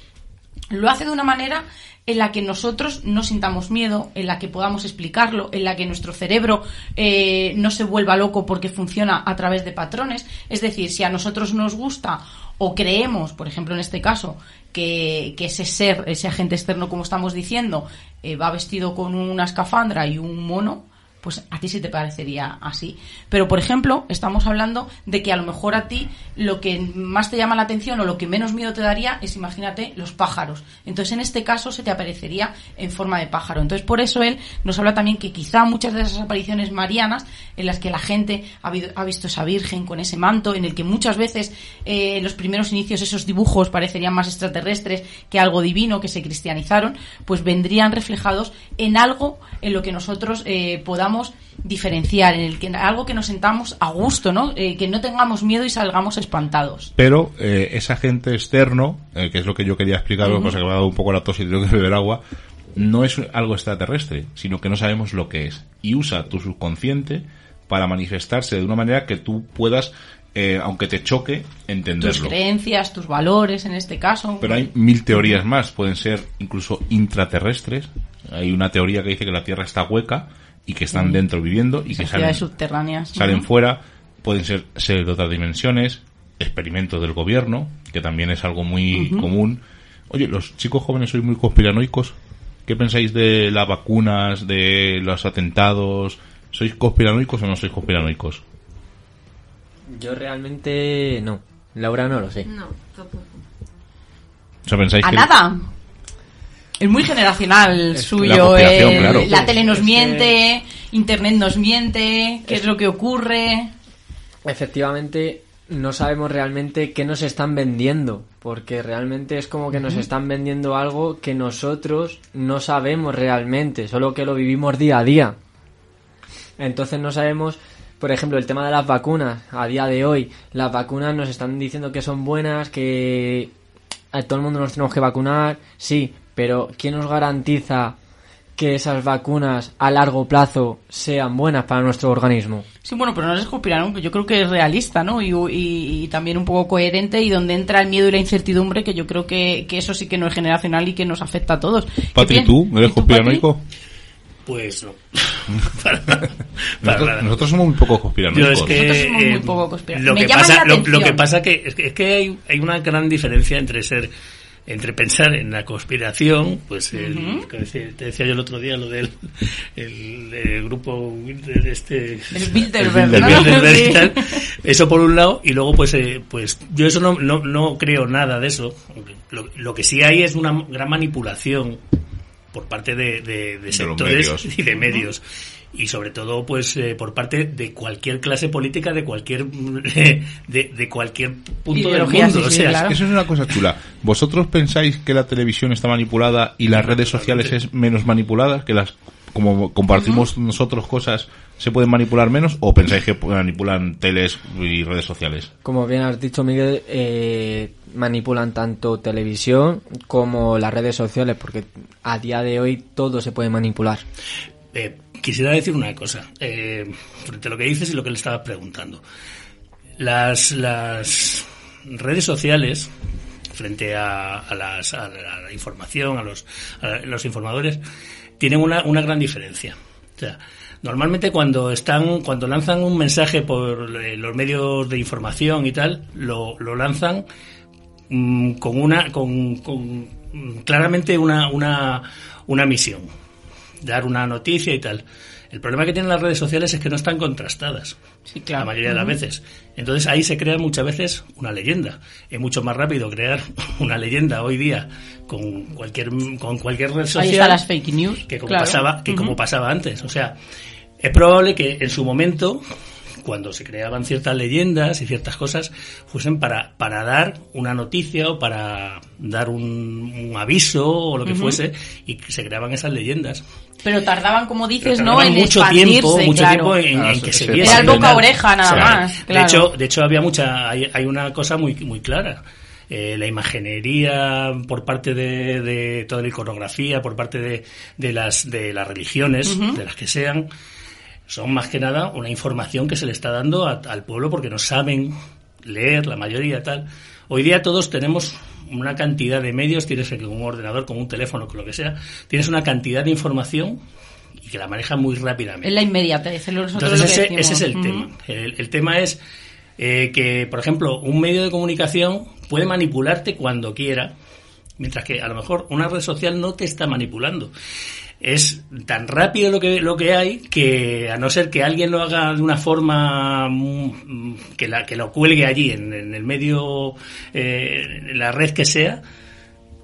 lo hace de una manera en la que nosotros no sintamos miedo, en la que podamos explicarlo, en la que nuestro cerebro eh, no se vuelva loco porque funciona a través de patrones. Es decir, si a nosotros nos gusta o creemos, por ejemplo en este caso, que, ese ser, ese agente externo, como estamos diciendo, eh, va vestido con una escafandra y un mono, pues a ti sí te parecería así. Pero, por ejemplo, estamos hablando de que a lo mejor a ti lo que más te llama la atención o lo que menos miedo te daría es, imagínate, los pájaros. Entonces, en este caso, se te aparecería en forma de pájaro. Entonces, por eso él nos habla también que quizá muchas de esas apariciones marianas, en las que la gente ha, visto esa virgen con ese manto, en el que muchas veces eh, en los primeros inicios esos dibujos parecerían más extraterrestres que algo divino, que se cristianizaron, pues vendrían reflejados en algo en lo que nosotros eh, podamos diferenciar, en el que algo que nos sentamos a gusto, ¿no? Eh, que no tengamos miedo y salgamos espantados. Pero eh, ese agente externo, eh, que es lo que yo quería explicar, lo pasa que me ha dado un poco la tos y tengo que beber agua, no es algo extraterrestre, sino que no sabemos lo que es. Y usa tu subconsciente para manifestarse de una manera que tú puedas, eh, aunque te choque, Tus entenderlo. creencias, tus valores, en este caso. Pero hay mil teorías más, pueden ser incluso intraterrestres. Hay una teoría que dice que la Tierra está hueca y que están dentro viviendo y que salen, subterráneas. salen fuera, pueden ser seres de otras dimensiones, experimentos del gobierno, que también es algo muy común. Oye, los chicos jóvenes sois muy conspiranoicos. ¿Qué pensáis de las vacunas, de los atentados? ¿Sois conspiranoicos o no sois conspiranoicos? Yo realmente no. Laura no lo sé. No, tampoco. O sea, pensáis A que nada. Es muy generacional suyo. eh, claro. La tele nos Es que- miente. Internet nos miente, qué es lo que ocurre. Efectivamente, no sabemos realmente qué nos están vendiendo, porque realmente es como que nos están vendiendo algo que nosotros no sabemos realmente, solo que lo vivimos día a día. Entonces no sabemos, por ejemplo, el tema de las vacunas. A día de hoy, las vacunas nos están diciendo que son buenas, que a todo el mundo nos tenemos que vacunar, sí, pero ¿quién nos garantiza que esas vacunas a largo plazo sean buenas para nuestro organismo? Sí, bueno, pero no es conspiranoico, que yo creo que es realista, ¿no? Y, y- y también un poco coherente y donde entra el miedo y la incertidumbre, que yo creo que, que eso sí que no es generacional y que nos afecta a todos. ¿Qué Patri, ¿tú ¿Y eres conspiranoico? Pues no. para, para Nosotros, nada. nosotros somos muy poco conspiranoicos. es que, Nosotros somos muy eh, poco lo que pasa, lo, que pasa que es que, es que hay, hay una gran diferencia entre ser entre pensar en la conspiración, pues el, que decía- te decía yo el otro día lo del el, el grupo este El Bilderberg, el ¿no? Bilderberg y Sí. tal. eso por un lado y luego pues eh, pues yo eso no, no, no creo nada de eso lo, lo que sí hay es una gran manipulación por parte de, de- sectores y de medios y sobre todo pues eh, por parte de cualquier clase política de cualquier de, de cualquier punto del mundo sí, o sea claro. Eso es una cosa chula. ¿Vosotros pensáis que la televisión está manipulada y las redes sociales es menos manipulada? ¿Que las, como compartimos nosotros cosas, se pueden manipular menos? ¿O pensáis que manipulan teles y redes sociales? Como bien has dicho, Miguel, eh, manipulan tanto televisión como las redes sociales, porque a día de hoy todo se puede manipular. Eh, quisiera decir una cosa eh, frente a lo que dices y lo que le estabas preguntando. Las, las redes sociales, frente a, a las- a la, información, a los, a los informadores, tienen una, una gran diferencia. O sea, normalmente cuando están, cuando lanzan un mensaje por eh, los medios de información y tal, lo, lo lanzan mm, con una, con, con, mm, claramente una, una, una misión dar una noticia y tal. El problema que tienen las redes sociales es que no están contrastadas. Sí, claro. La mayoría de las veces. Entonces ahí se crea muchas veces una leyenda. Es mucho más rápido crear una leyenda hoy día con cualquier, con cualquier red social Ahí están las fake news. que como claro. pasaba, que como pasaba antes. O sea, es probable que en su momento, cuando se creaban ciertas leyendas y ciertas cosas, fuesen para, para dar una noticia o para dar un, un aviso o lo que fuese, y que se creaban esas leyendas. Pero tardaban, como dices, Pero ¿no? tardaban En mucho tiempo, mucho claro. tiempo en, Ah, que sí, se viese. Era boca oreja nada más, De hecho, de hecho había mucha, hay, hay una cosa muy, muy clara. Eh, la imaginería por parte de, de toda la iconografía, por parte de, de las, de las religiones, de las que sean, son más que nada una información que se le está dando a- al pueblo porque no saben leer, la mayoría tal. Hoy día todos tenemos una cantidad de medios, tienes que un ordenador, con un teléfono, con lo que sea, tienes una cantidad de información y que la maneja muy rápidamente. Es la inmediatez. es lo- nosotros Entonces ese, ese es el tema. El, el tema es eh, que, por ejemplo, un medio de comunicación puede manipularte cuando quiera, mientras que a lo mejor una red social no te está manipulando. Es tan rápido lo que, lo que hay que, a no ser que alguien lo haga de una forma mm, que, la, que lo cuelgue allí en, en el medio, eh, en la red que sea,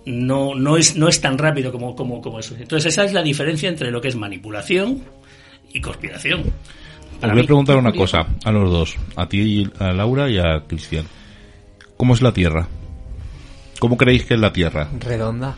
no, no, es, no es tan rápido como, como, como eso. Entonces esa es la diferencia entre lo que es manipulación y conspiración. Os voy a preguntar una cosa a los dos, a ti, a Laura y a Cristian. ¿Cómo es la Tierra? ¿Cómo creéis que es la Tierra? Redonda.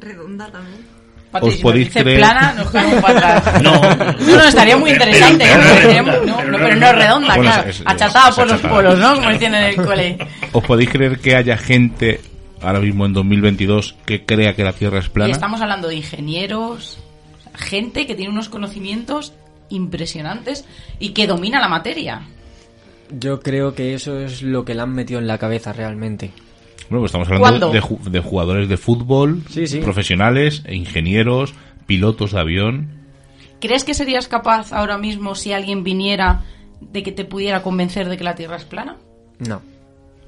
Redonda también. Patri, Os si podéis creer- plana, nos para atrás. No. no, no, estaría muy interesante. Pero- ¿no? pero- no, pero- no, pero no es redonda, Bueno, claro. es- es- achatada es por los polos, ¿no? Como decían en el cole. ¿Os podéis creer que haya gente, ahora mismo en 2022, que crea que la Tierra es Y plana? estamos hablando de ingenieros, gente que tiene unos conocimientos impresionantes y que domina la materia. Yo creo que eso es lo que le han metido en la cabeza realmente. Bueno, pues estamos hablando de, ju- de jugadores de fútbol, Sí, sí. profesionales, e ingenieros, pilotos de avión. ¿Crees que serías capaz ahora mismo si alguien viniera de que te pudiera convencer de que la Tierra es plana? No.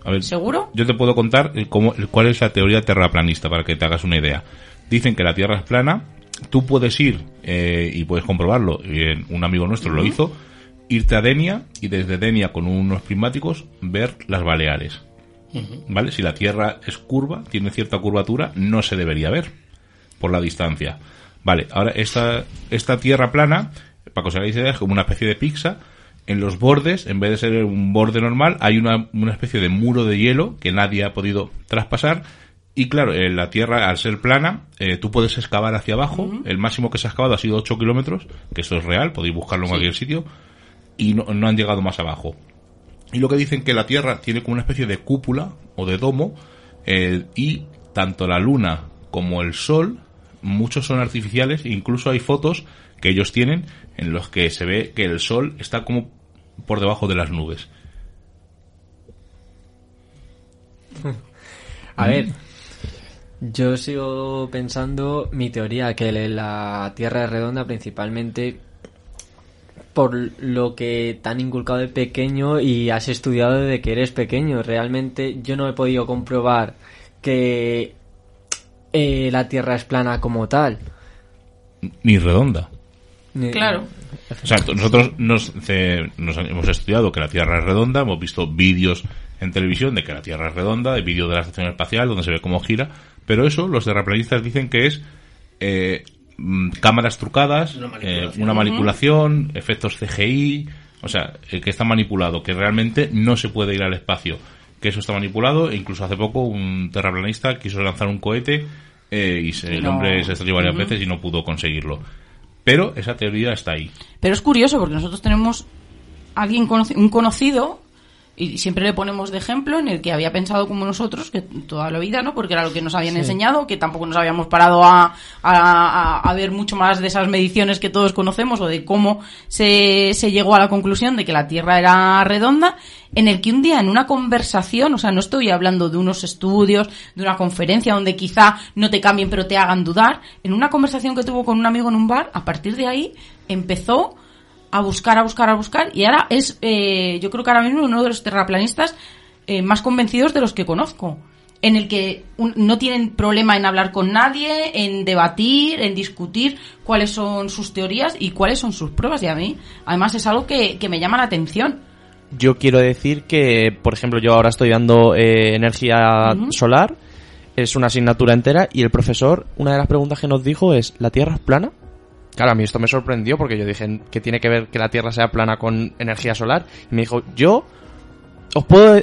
A ver, ¿Seguro? Yo te puedo contar el cómo, el- cuál es la teoría terraplanista para que te hagas una idea. Dicen que la Tierra es plana, tú puedes ir eh, y puedes comprobarlo, y, eh, un amigo nuestro lo hizo, irte a Denia y desde Denia con unos prismáticos ver las Baleares. ¿Vale? Si la Tierra es curva, tiene cierta curvatura, no se debería ver por la distancia. Vale, ahora esta, esta Tierra plana para que os hagáis idea, es como una especie de pizza. En los bordes, en vez de ser un borde normal, hay una, una especie de muro de hielo que nadie ha podido traspasar. Y claro, en la Tierra, al ser plana, eh, tú puedes excavar hacia abajo. El máximo que se ha excavado ha sido 8 kilómetros, que eso es real, podéis buscarlo en cualquier sitio. Y no, no han llegado más abajo. Y lo que dicen que la Tierra tiene como una especie de cúpula o de domo eh, y tanto la Luna como el Sol, muchos son artificiales, incluso hay fotos que ellos tienen en los que se ve que el Sol está como por debajo de las nubes. A ver, yo sigo pensando mi teoría que la Tierra es redonda principalmente por lo que te han inculcado de pequeño y has estudiado desde que eres pequeño. Realmente yo no he podido comprobar que eh, la Tierra es plana como tal. Ni redonda. Ni- Claro. O sea, nosotros nos, nos hemos estudiado que la Tierra es redonda, hemos visto vídeos en televisión de que la Tierra es redonda, de vídeos de la estación espacial donde se ve cómo gira, pero eso los terraplanistas dicen que es eh, mm, cámaras trucadas, Una eh, manipulación. efectos CGI, o sea, eh, que está manipulado, que realmente no se puede ir al espacio, que eso está manipulado, e incluso hace poco un terraplanista quiso lanzar un cohete eh, y se- el No. hombre se estrelló varias veces y no pudo conseguirlo. Pero esa teoría está ahí. Pero es curioso porque nosotros tenemos alguien conoci- un conocido y siempre le ponemos de ejemplo en el que había pensado como nosotros que toda la vida, ¿no? Porque era lo que nos habían enseñado, que tampoco nos habíamos parado a, a, a- a ver mucho más de esas mediciones que todos conocemos o de cómo se, se llegó a la conclusión de que la Tierra era redonda, en el que un día en una conversación, o sea, no estoy hablando de unos estudios, de una conferencia donde quizá no te cambien pero te hagan dudar, en una conversación que tuvo con un amigo en un bar, a partir de ahí empezó a buscar, a buscar, a buscar y ahora es, eh, yo creo que ahora mismo uno de los terraplanistas eh, más convencidos de los que conozco, en el que un- no tienen problema en hablar con nadie, en debatir, en discutir cuáles son sus teorías y cuáles son sus pruebas y a mí, además es algo que, que me llama la atención. Yo quiero decir que, por ejemplo, yo ahora estoy dando eh, energía solar, es una asignatura entera, y el profesor, una de las preguntas que nos dijo es, ¿la Tierra es plana? Claro, a mí esto me sorprendió porque yo dije, ¿qué tiene que ver que la Tierra sea plana con energía solar? Y me dijo, yo os puedo...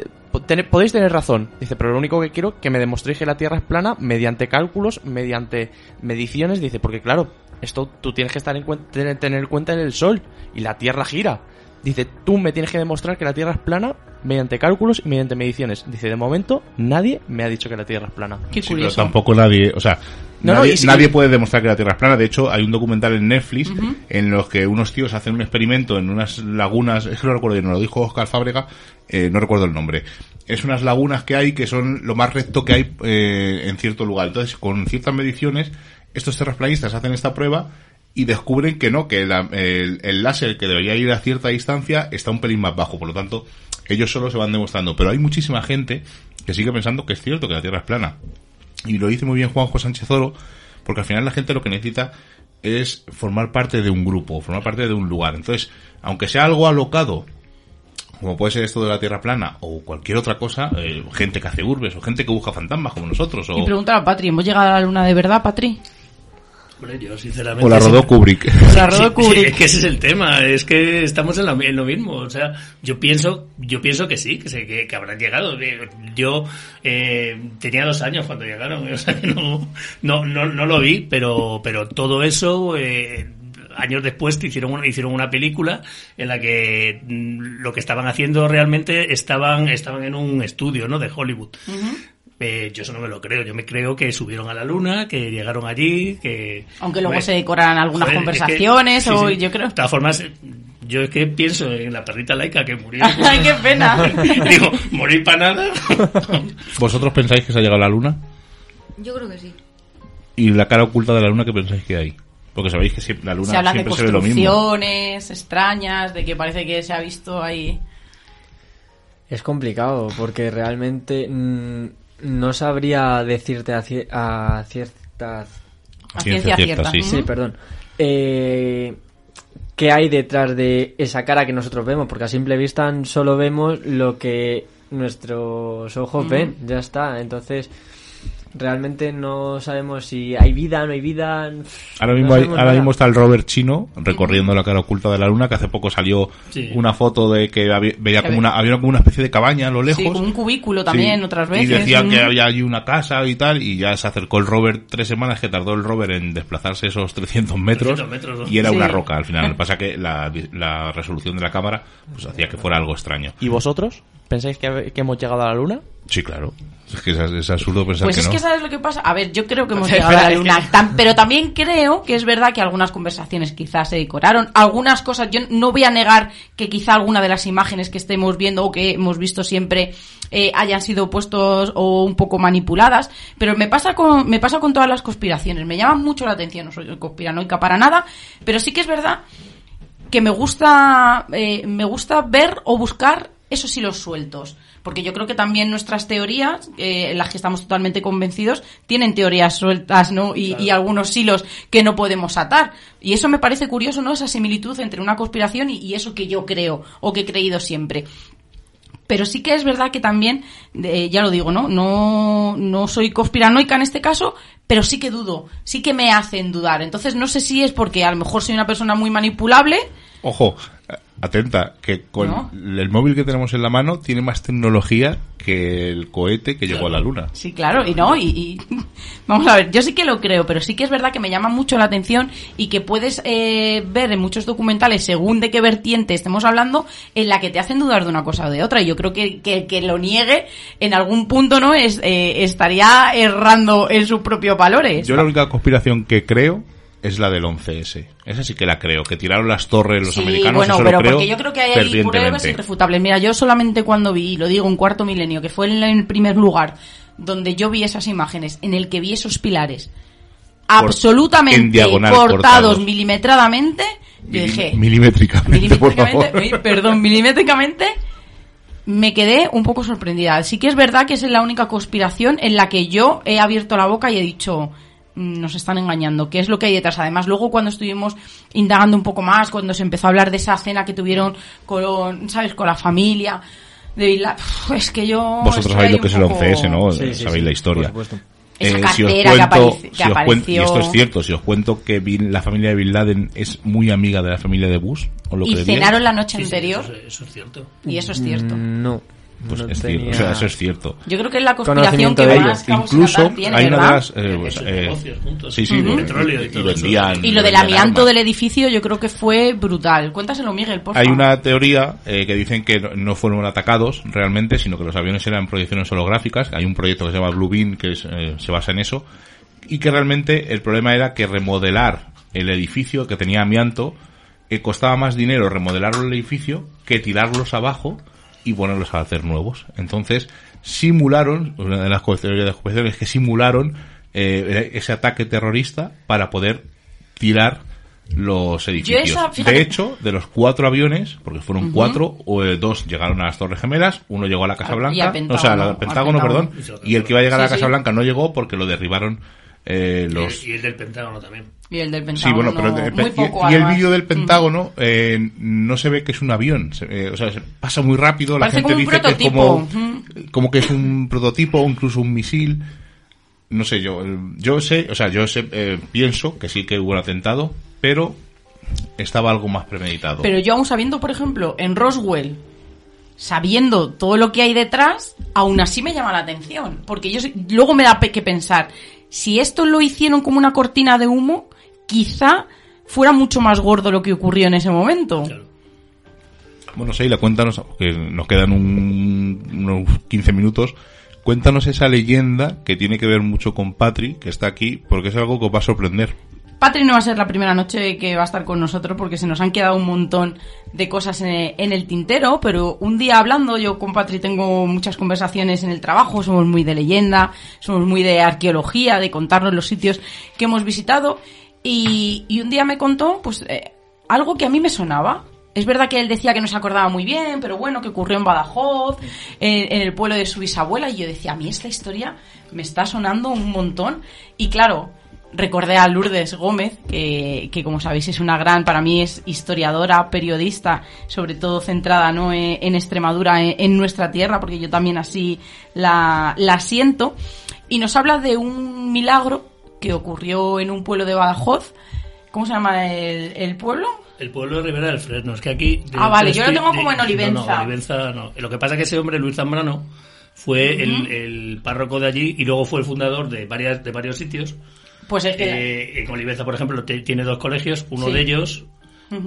tener- podéis tener razón. Dice, pero lo único que quiero es que me demostréis que la Tierra es plana mediante cálculos, mediante mediciones. Dice, porque claro, esto tú tienes que estar en cuenta, tener, tener en cuenta en el Sol y la Tierra gira. Dice, tú me tienes que demostrar que la Tierra es plana mediante cálculos y mediante mediciones. Dice, de momento nadie me ha dicho que la Tierra es plana. Qué Sí, pero curioso. tampoco nadie, o sea, No, no, nadie, puede demostrar que la Tierra es plana. De hecho, hay un documental en Netflix en los que unos tíos hacen un experimento en unas lagunas, es que no recuerdo nos lo dijo Oscar Fábrega, eh, no recuerdo el nombre. Es unas lagunas que hay que son lo más recto que hay eh, en cierto lugar. Entonces, con ciertas mediciones, estos terraplanistas hacen esta prueba y descubren que no, que la- el, el láser que debería ir a cierta distancia está un pelín más bajo. Por lo tanto, ellos solo se van demostrando. Pero hay muchísima gente que sigue pensando que es cierto que la Tierra es plana. Y lo dice muy bien Juanjo Sánchez Oro, porque al final la gente lo que necesita es formar parte de un grupo, formar parte de un lugar. Entonces, aunque sea algo alocado, como puede ser esto de la Tierra plana, o cualquier otra cosa, eh, gente que hace urbes, o gente que busca fantasmas como nosotros, o, Y pregúntale a Patri, ¿hemos llegado a la luna de verdad, Patri? Hombre, yo sinceramente... o la rodó Kubrick. La rodó Sí, Kubrick. Es que ese es el tema, es que estamos en, la- en lo mismo. O sea, yo pienso, yo pienso que sí, que, se, que, que habrán llegado. Eh, Yo eh, tenía dos años cuando llegaron, o sea que no, no, no, no lo vi, pero, pero todo eso, eh, años después te hicieron una, hicieron una película en la que mm, lo que estaban haciendo realmente estaban, estaban en un estudio, ¿no? De Hollywood. Eh, yo eso no me lo creo. Yo me creo que subieron a la luna, que llegaron allí, que... Aunque luego se decoran algunas Joder, es que- conversaciones sí, o sí. yo creo... De todas formas, yo es que pienso en la perrita laica que murió. Ay, qué pena. Digo, morir para nada. ¿Vosotros pensáis que se ha llegado a la Luna? Yo creo que sí. ¿Y la cara oculta de la Luna qué pensáis que hay? Porque sabéis que siempre, la Luna se habla de siempre se ve lo mismo. construcciones extrañas, de que parece que se ha visto ahí... Es complicado porque realmente mm, no sabría decirte a, cie- a cierta... A ciencia cierta. sí. Sí, perdón. Eh, ¿Qué hay detrás de esa cara que nosotros vemos? Porque a simple vista solo vemos lo que nuestros ojos ven, ya está. Entonces, realmente no sabemos si hay vida, no hay vida. Ahora no mismo, hay- sabemos ahora mismo está el rover chino recorriendo la cara oculta de la luna, que hace poco salió Sí. una foto de que había, veía como una, había como una especie de cabaña a lo lejos. Sí, como un cubículo también, Sí. otras veces. Y decía que había allí una casa y tal, y ya se acercó el rover tres semanas que tardó el rover en desplazarse esos 300 metros, 300 metros, ¿no? y era Sí. una roca al final. Lo que pasa que la, la resolución de la cámara pues hacía que fuera algo extraño. ¿Y vosotros? ¿Pensáis que, que hemos llegado a la luna? Sí, claro. Es que es, es absurdo pensar Pues que es no. que sabes lo que pasa. A ver, yo creo que hemos llegado a la luna, pero también creo que es verdad que algunas conversaciones quizás se decoraron, algunas cosas. Yo no voy a negar que quizá alguna de las imágenes que estemos viendo o que hemos visto siempre eh, hayan sido puestos o un poco manipuladas, pero me pasa con me pasa con todas las conspiraciones. Me llaman mucho la atención. No soy conspiranoica para nada, pero sí que es verdad que me gusta eh, me gusta ver o buscar esos hilos sueltos porque yo creo que también nuestras teorías eh, en las que estamos totalmente convencidos tienen teorías sueltas no y, y algunos hilos que no podemos atar y eso me parece curioso no esa similitud entre una conspiración y, y eso que yo creo o que he creído siempre pero sí que es verdad que también, eh, ya lo digo, ¿no? ¿no? No soy conspiranoica en este caso, pero sí que dudo, sí que me hacen dudar. Entonces no sé si es porque a lo mejor soy una persona muy manipulable. Ojo, atenta, que con No. el móvil que tenemos en la mano tiene más tecnología que el cohete que llegó a la luna. Sí, claro, y no, y, y- vamos a ver, yo sí que lo creo, pero sí que es verdad que me llama mucho la atención y que puedes eh, ver en muchos documentales, según de qué vertiente estemos hablando, en la que te hacen dudar de una cosa o de otra. Y yo creo que que, el que lo niegue en algún punto no es eh, estaría errando en sus propios valores. Yo la única conspiración que creo es la del 11S. Esa sí que la creo, que tiraron las torres los sí, americanos. bueno, eso pero lo creo porque yo creo que hay ahí pruebas irrefutables. Mira, yo solamente cuando vi, y lo digo en cuarto milenio, que fue en el primer lugar donde yo vi esas imágenes, en el que vi esos pilares en absolutamente diagonal, cortados, cortados. milimetradamente, yo dije, Milimétricamente, por milimétricamente, favor. uy, perdón, milimétricamente, me quedé un poco sorprendida. Sí que es verdad que es la única conspiración en la que yo he abierto la boca y he dicho, "Mm, nos están engañando, ¿qué es lo que hay detrás? Además, luego cuando estuvimos indagando un poco más, cuando se empezó a hablar de esa cena que tuvieron con, ¿sabes?, con la familia de uf, es que yo... Vosotros sabéis lo que es el poco- 11S, ¿no? Sí, sí, sabéis sí, la historia. por supuesto. Esa Eh, cartera que aparece- que si os cuento- y esto es cierto, si os cuento que Bin- la familia de Bin Laden es muy amiga de la familia de Bush, ¿os lo Y cenaron la noche Sí, sí, anterior, eso, es- eso es cierto. y eso es cierto. Mm, No. Pues no es tenía- cierto, o sea, eso es cierto. Yo creo que es la conspiración que de más Incluso tiene, hay una de las... eh, pues, eh, negocios juntos. sí, sí, Petróleo y todo vendían... Y lo del amianto del edificio yo creo que fue brutal. Cuéntaselo, Miguel, por Hay una teoría eh, que dicen que no- fueron atacados realmente, sino que los aviones eran proyecciones holográficas. Hay un proyecto que se llama Blue Beam que es, eh, se basa en eso. Y que realmente el problema era que remodelar el edificio que tenía amianto eh, costaba más dinero remodelar el edificio que tirarlos abajo y ponerlos a hacer nuevos. Entonces simularon, una de las teorías de conspiración es que simularon eh, ese ataque terrorista para poder tirar los edificios. esa, de hecho, de los cuatro aviones, porque fueron cuatro, o, eh, dos llegaron a las Torres Gemelas, uno llegó a la Casa Y Blanca, o sea, al Pentágono, Pentágono. perdón, y el que iba a llegar a la Casa sí. Blanca no llegó porque lo derribaron eh, los... Y el del Pentágono también. Y el del Sí, Pentágono. bueno, pero el- muy y- poco, y, el vídeo del Mm. Pentágono eh, no se ve que es un avión, eh, o sea, se pasa muy rápido, la gente dice que es prototipo. como, como que es un prototipo o incluso un misil. No sé, yo eh, yo sé, o sea, yo sé, eh, pienso que sí que hubo un atentado, pero estaba algo más premeditado. Pero yo aún sabiendo, por ejemplo, en Roswell, sabiendo todo lo que hay detrás, aún así me llama la atención. Porque yo sé- luego me da que pensar, si esto lo hicieron como una cortina de humo, quizá fuera mucho más gordo lo que ocurrió en ese momento. Claro. Bueno, Seila, cuéntanos, que nos quedan un- unos 15 minutos. Cuéntanos esa leyenda que tiene que ver mucho con Patri, que está aquí, porque es algo que os va a sorprender. Patri no va a ser la primera noche que va a estar con nosotros porque se nos han quedado un montón de cosas en, en el tintero, pero un día hablando, yo con Patri tengo muchas conversaciones en el trabajo, somos muy de leyenda, somos muy de arqueología, de contarnos los sitios que hemos visitado y, un día me contó pues eh, algo que a mí me sonaba. Es verdad que él decía que no se acordaba muy bien, pero bueno, que ocurrió en Badajoz, en, el pueblo de su bisabuela, y yo decía, a mí esta historia me está sonando un montón. Y claro, recordé a Lourdes Gómez, que, que como sabéis es una gran, para mí es historiadora, periodista, sobre todo centrada ¿no? en, Extremadura, en, nuestra tierra, porque yo también así la siento. y nos habla de un milagro que ocurrió en un pueblo de Badajoz. ¿Cómo se llama el, el pueblo? El pueblo de Ribera del Fresno. Es que aquí. Ah, vale, yo lo tengo como en Olivenza. No, no, Olivenza no. Lo que pasa es que ese hombre, Luis Zambrano, fue el, el párroco de allí y luego fue el fundador de, varias, de varios sitios. Pues es que... Eh, en Olivenza, por ejemplo, te- tiene dos colegios. Uno Sí. de ellos,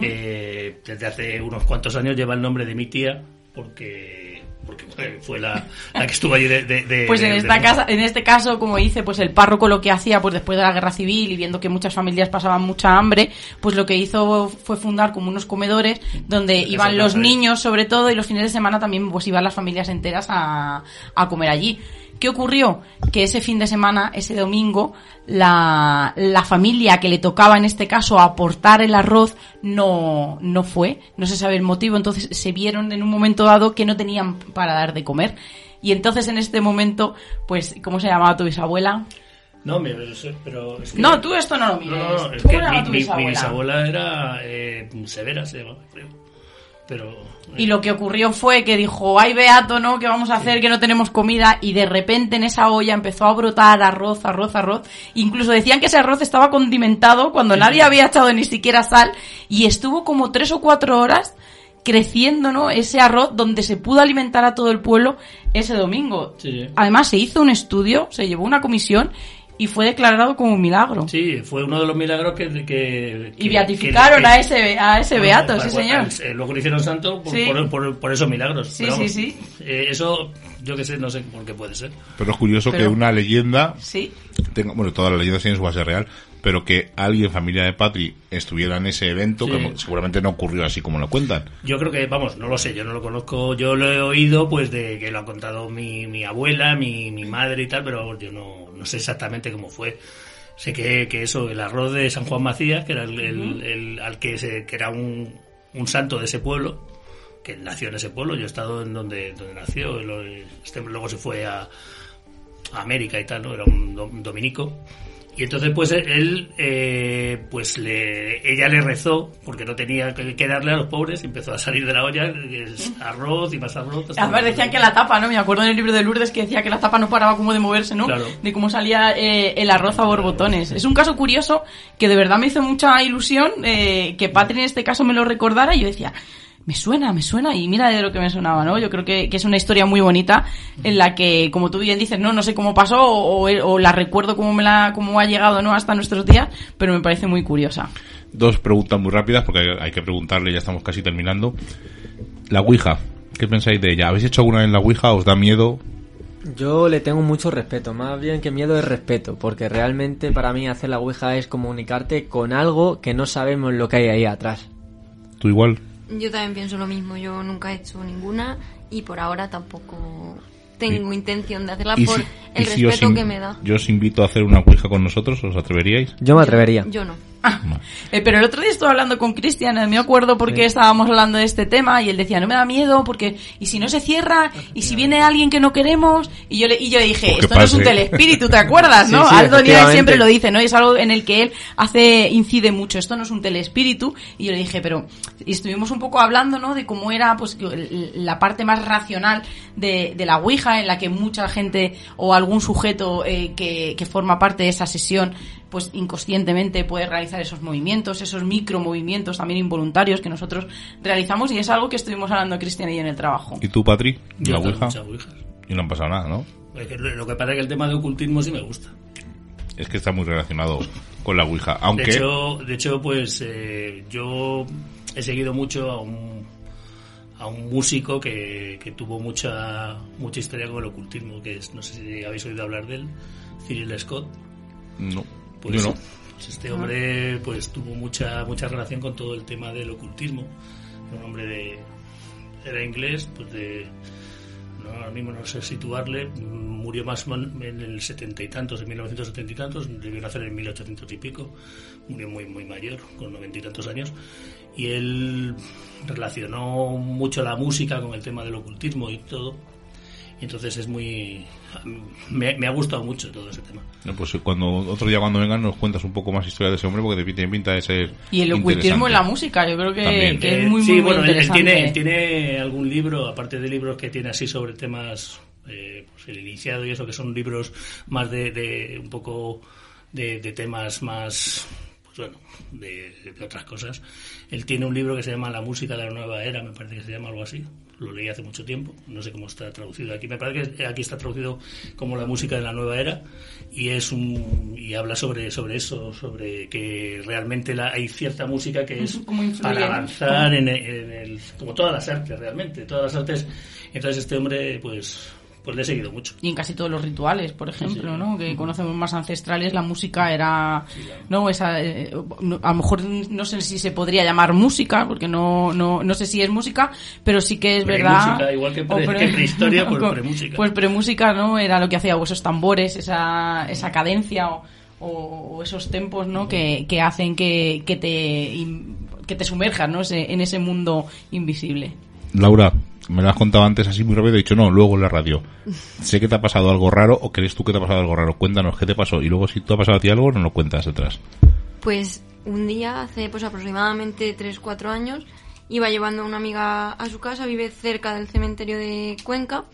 eh, desde hace unos cuantos años, lleva el nombre de mi tía porque, porque fue- la, la que estuvo allí de. de- de- Pues en de- esta casa, en este caso, como dice, pues el párroco lo que hacía, pues después de la guerra civil y viendo que muchas familias pasaban mucha hambre, pues lo que hizo fue fundar como unos comedores donde iban los niños sobre todo y los fines de semana también pues iban las familias enteras a, a comer allí. ¿Qué ocurrió? Que ese fin de semana, ese domingo, la, la familia que le tocaba en este caso aportar el arroz no, no fue, no se sabe el motivo, entonces se vieron en un momento dado que no tenían para dar de comer. Y entonces en este momento, pues, ¿cómo se llamaba tu bisabuela? No, me- pero es que- No, tú esto no lo mires. No, no, es ¿Cómo que se llama mi, tu mi- mi bisabuela? bisabuela era eh, severa, se llamaba, creo. Pero. Y lo que ocurrió fue que dijo, ay Beato, ¿no? ¿Qué vamos a hacer? Que no tenemos comida. Y de repente en esa olla empezó a brotar arroz, arroz, arroz. Incluso decían que ese arroz estaba condimentado cuando nadie había echado ni siquiera sal. Y estuvo como tres o cuatro horas creciendo, ¿no? Ese arroz donde se pudo alimentar a todo el pueblo ese domingo. Sí. Además se hizo un estudio, se llevó una comisión y fue declarado como un milagro. Sí, fue uno de los milagros que. que- Y beatificaron que- a ese, a ese Bueno, beato, para- sí señor. eh, luego le hicieron santo por, Sí. por, por- por esos milagros. Sí, Pero sí, sí. eh, eso, yo que sé, no sé por qué puede ser. Pero es curioso Pero- que una leyenda Sí. tenga, bueno, todas las leyendas tienen su base real, pero que alguien, familia de Patri, estuviera en ese evento, Sí. que seguramente no ocurrió así como lo cuentan. Yo creo que, vamos, no lo sé, yo no lo conozco, yo lo he oído pues de que lo ha contado mi, mi abuela, mi, mi madre y tal, pero yo no, no sé exactamente cómo fue. Sé que, que eso, el arroz de San Juan Macías, que era el, el- el- al que, se, que era un, un santo de ese pueblo, que nació en ese pueblo, yo he estado en donde, donde nació, y lo- este luego se fue a, a América y tal, ¿no? Era un do- un dominico. Y entonces pues él, eh, pues le, ella le rezó, porque no tenía que, darle a los pobres, y empezó a salir de la olla, arroz y más arroz. Además decían que la tapa, ¿no? Me acuerdo en el libro de Lourdes que decía que la tapa no paraba como de moverse, ¿no? Claro. De cómo salía eh, el arroz a borbotones. Es un caso curioso que de verdad me hizo mucha ilusión eh, que Patri en este caso me lo recordara y yo decía, me suena, me suena y mira de lo que me sonaba, ¿no? Yo creo que, que es una historia muy bonita en la que, como tú bien dices, no, no sé cómo pasó o, o la recuerdo cómo me la, cómo ha llegado, ¿no? Hasta nuestros días, pero me parece muy curiosa. Dos preguntas muy rápidas, porque hay, hay que preguntarle, ya estamos casi terminando. La Ouija, ¿qué pensáis de ella? ¿Habéis hecho alguna vez en la Ouija? ¿Os da miedo? Yo le tengo mucho respeto, más bien que miedo es respeto, porque realmente para mí hacer la Ouija es comunicarte con algo que no sabemos lo que hay ahí atrás. ¿Tú igual? Yo también pienso lo mismo. Yo nunca he hecho ninguna y por ahora tampoco tengo Y- intención de hacerla ¿Y por si- el si respeto in- que me da. Yo os invito a hacer una Ouija con nosotros, ¿os atreveríais? Yo me atrevería. Yo no. Eh, pero el otro día estuve hablando con Cristian, eh, me acuerdo porque estábamos hablando de este tema y él decía, no me da miedo porque, y si no se cierra, y si viene alguien que no queremos, y yo le, y yo dije, esto no es un telespíritu, ¿te acuerdas, Sí, no? sí, Aldo siempre lo dice, ¿no? Y es algo en el que él hace, incide mucho, esto no es un telespíritu, y yo le dije, pero, y estuvimos un poco hablando, ¿no? De cómo era, pues, la parte más racional de, de la Ouija, en la que mucha gente o algún sujeto eh, que, que forma parte de esa sesión pues inconscientemente puede realizar esos movimientos, esos micromovimientos también involuntarios que nosotros realizamos y es algo que estuvimos hablando Cristian y yo en el trabajo. ¿Y tú, Patri? Yo ¿La Ouija? Y no han pasado nada, ¿no? Lo que pasa es que el tema de ocultismo sí me gusta. Es que está muy relacionado con la Ouija. De Aunque... hecho, de hecho pues eh, yo he seguido mucho a un, a un músico que, que tuvo mucha mucha historia con el ocultismo, que es, no sé si habéis oído hablar de él, Cyril Scott. No, Pues, yo no. pues este hombre pues tuvo mucha mucha relación con todo el tema del ocultismo. Era un hombre de era inglés, pues de no, ahora mismo no sé situarle, murió más en el setenta y tantos, en 1970 y tantos, debió nacer en 1800 y pico, murió muy muy mayor, con noventa y tantos años, y él relacionó mucho la música con el tema del ocultismo y todo, y entonces es muy... me, me ha gustado mucho todo ese tema. No, pues cuando otro día cuando vengan nos cuentas un poco más historia de ese hombre porque te tiene pinta de ser Y el ocultismo en la música, yo creo que, es Eh, muy, sí, muy, muy bueno, él- tiene, él tiene algún libro, aparte de libros que tiene así sobre temas eh, pues el iniciado y eso, que son libros más de, de un poco de, de temas más, pues bueno, de, de otras cosas. Él tiene un libro que se llama La música de la nueva era, me parece que se llama algo así. Lo leí hace mucho tiempo, no sé cómo está traducido aquí. Me parece que aquí está traducido como La música de la nueva era y es un y habla sobre sobre eso, sobre que realmente la, hay cierta música que es para avanzar en, el- en el como todas las artes realmente, todas las artes. Entonces este hombre pues pues le he seguido mucho. Y en casi todos los rituales, por ejemplo, ¿no? Que conocemos más ancestrales, la música era, no, esa, eh, no, a lo mejor no sé si se podría llamar música, porque no, no, no sé si es música, pero sí que es verdad. Igual que pre- o que prehistoria, pues premúsica. Pues premúsica, ¿no? Era lo que hacía o esos tambores, esa, esa cadencia o, o- o esos tempos, ¿no? Que, que hacen que, que te, in- que te sumerjas, ¿no? Ese- en ese mundo invisible. Laura, me lo has contado antes así muy rápido, he dicho no, luego en la radio. Sé que te ha pasado algo raro o crees tú que te ha pasado algo raro. Cuéntanos qué te pasó y luego si te ha pasado a ti algo, no lo cuentas detrás. Pues un día, hace pues aproximadamente 3-4 años, iba llevando a una amiga a su casa, vive cerca del cementerio de Cuenca,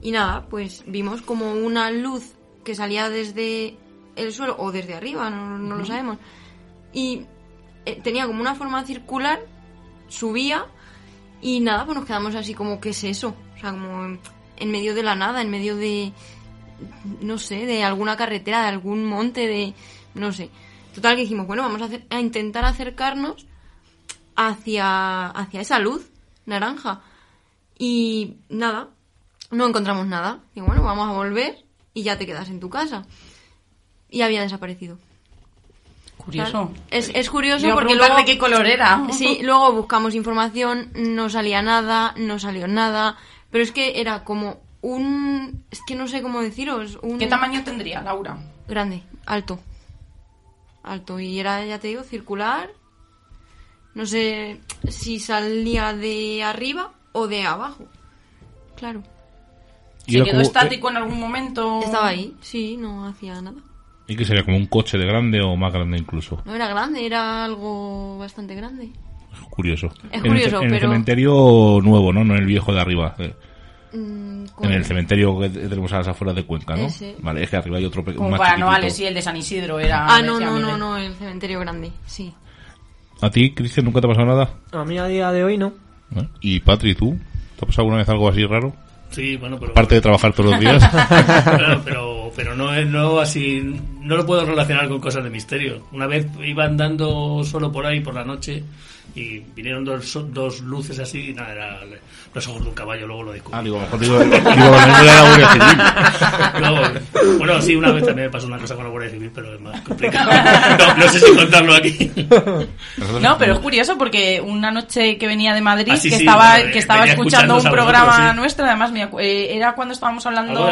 y nada, pues vimos como una luz que salía desde el suelo o desde arriba, no, no lo sabemos, y eh, tenía como una forma circular, subía, y nada, pues nos quedamos así como, ¿qué es eso? O sea, como en- medio de la nada, en medio de, no sé, de alguna carretera, de algún monte, de, no sé. Total que dijimos, bueno, vamos a, hacer- a intentar acercarnos hacia, hacia esa luz naranja. Y nada, no encontramos nada. Y bueno, vamos a volver y ya te quedas en tu casa. Y había desaparecido. Curioso. Es, es curioso porque luego... de qué color era. Sí, luego buscamos información, no salía nada, no salió nada, pero es que era como un... Es que no sé cómo deciros, un... ¿Qué tamaño tendría, Laura? Grande, alto. Alto, y era, ya te digo, circular. No sé si salía de arriba o de abajo. Claro. ¿Se quedó como- estático en algún momento? Estaba ahí, sí, no hacía nada. ¿Y que sería como un coche de grande o más grande incluso? No era grande, era algo bastante grande. Es curioso. Es En el curioso, en, el cementerio nuevo, ¿no? No en el viejo de arriba. eh. Mm, En el cementerio que tenemos a las afueras de Cuenca, ¿no? Ese. Vale, es que arriba hay otro Como más para. Noales y el de San Isidro era... Ah, no, no, no, no, el cementerio grande, sí. ¿A ti, Cristian, nunca te ha pasado nada? A mí a día de hoy no. ¿Eh? ¿Y Patri, tú? ¿Te ha pasado alguna vez algo así raro? Sí, bueno, pero Aparte de trabajar todos los días. Claro, pero, pero no, no así, no lo puedo relacionar con cosas de misterio. Una vez iba andando solo por ahí por la noche y vinieron dos, dos luces así y nada, era los ojos de un caballo, luego lo descubrí. ah, digo, mejor digo, digo, lo mismo era la Guardia Civil. Luego- bueno, sí, una vez también me pasó una cosa con la Guardia Civil, pero es más complicado. No, no sé si contarlo aquí. No, pero es curioso porque una noche que venía de Madrid, Ah, sí, que, sí, estaba, que estaba escuchando un programa vosotros, sí. nuestro, además me acu- eh, era cuando estábamos hablando...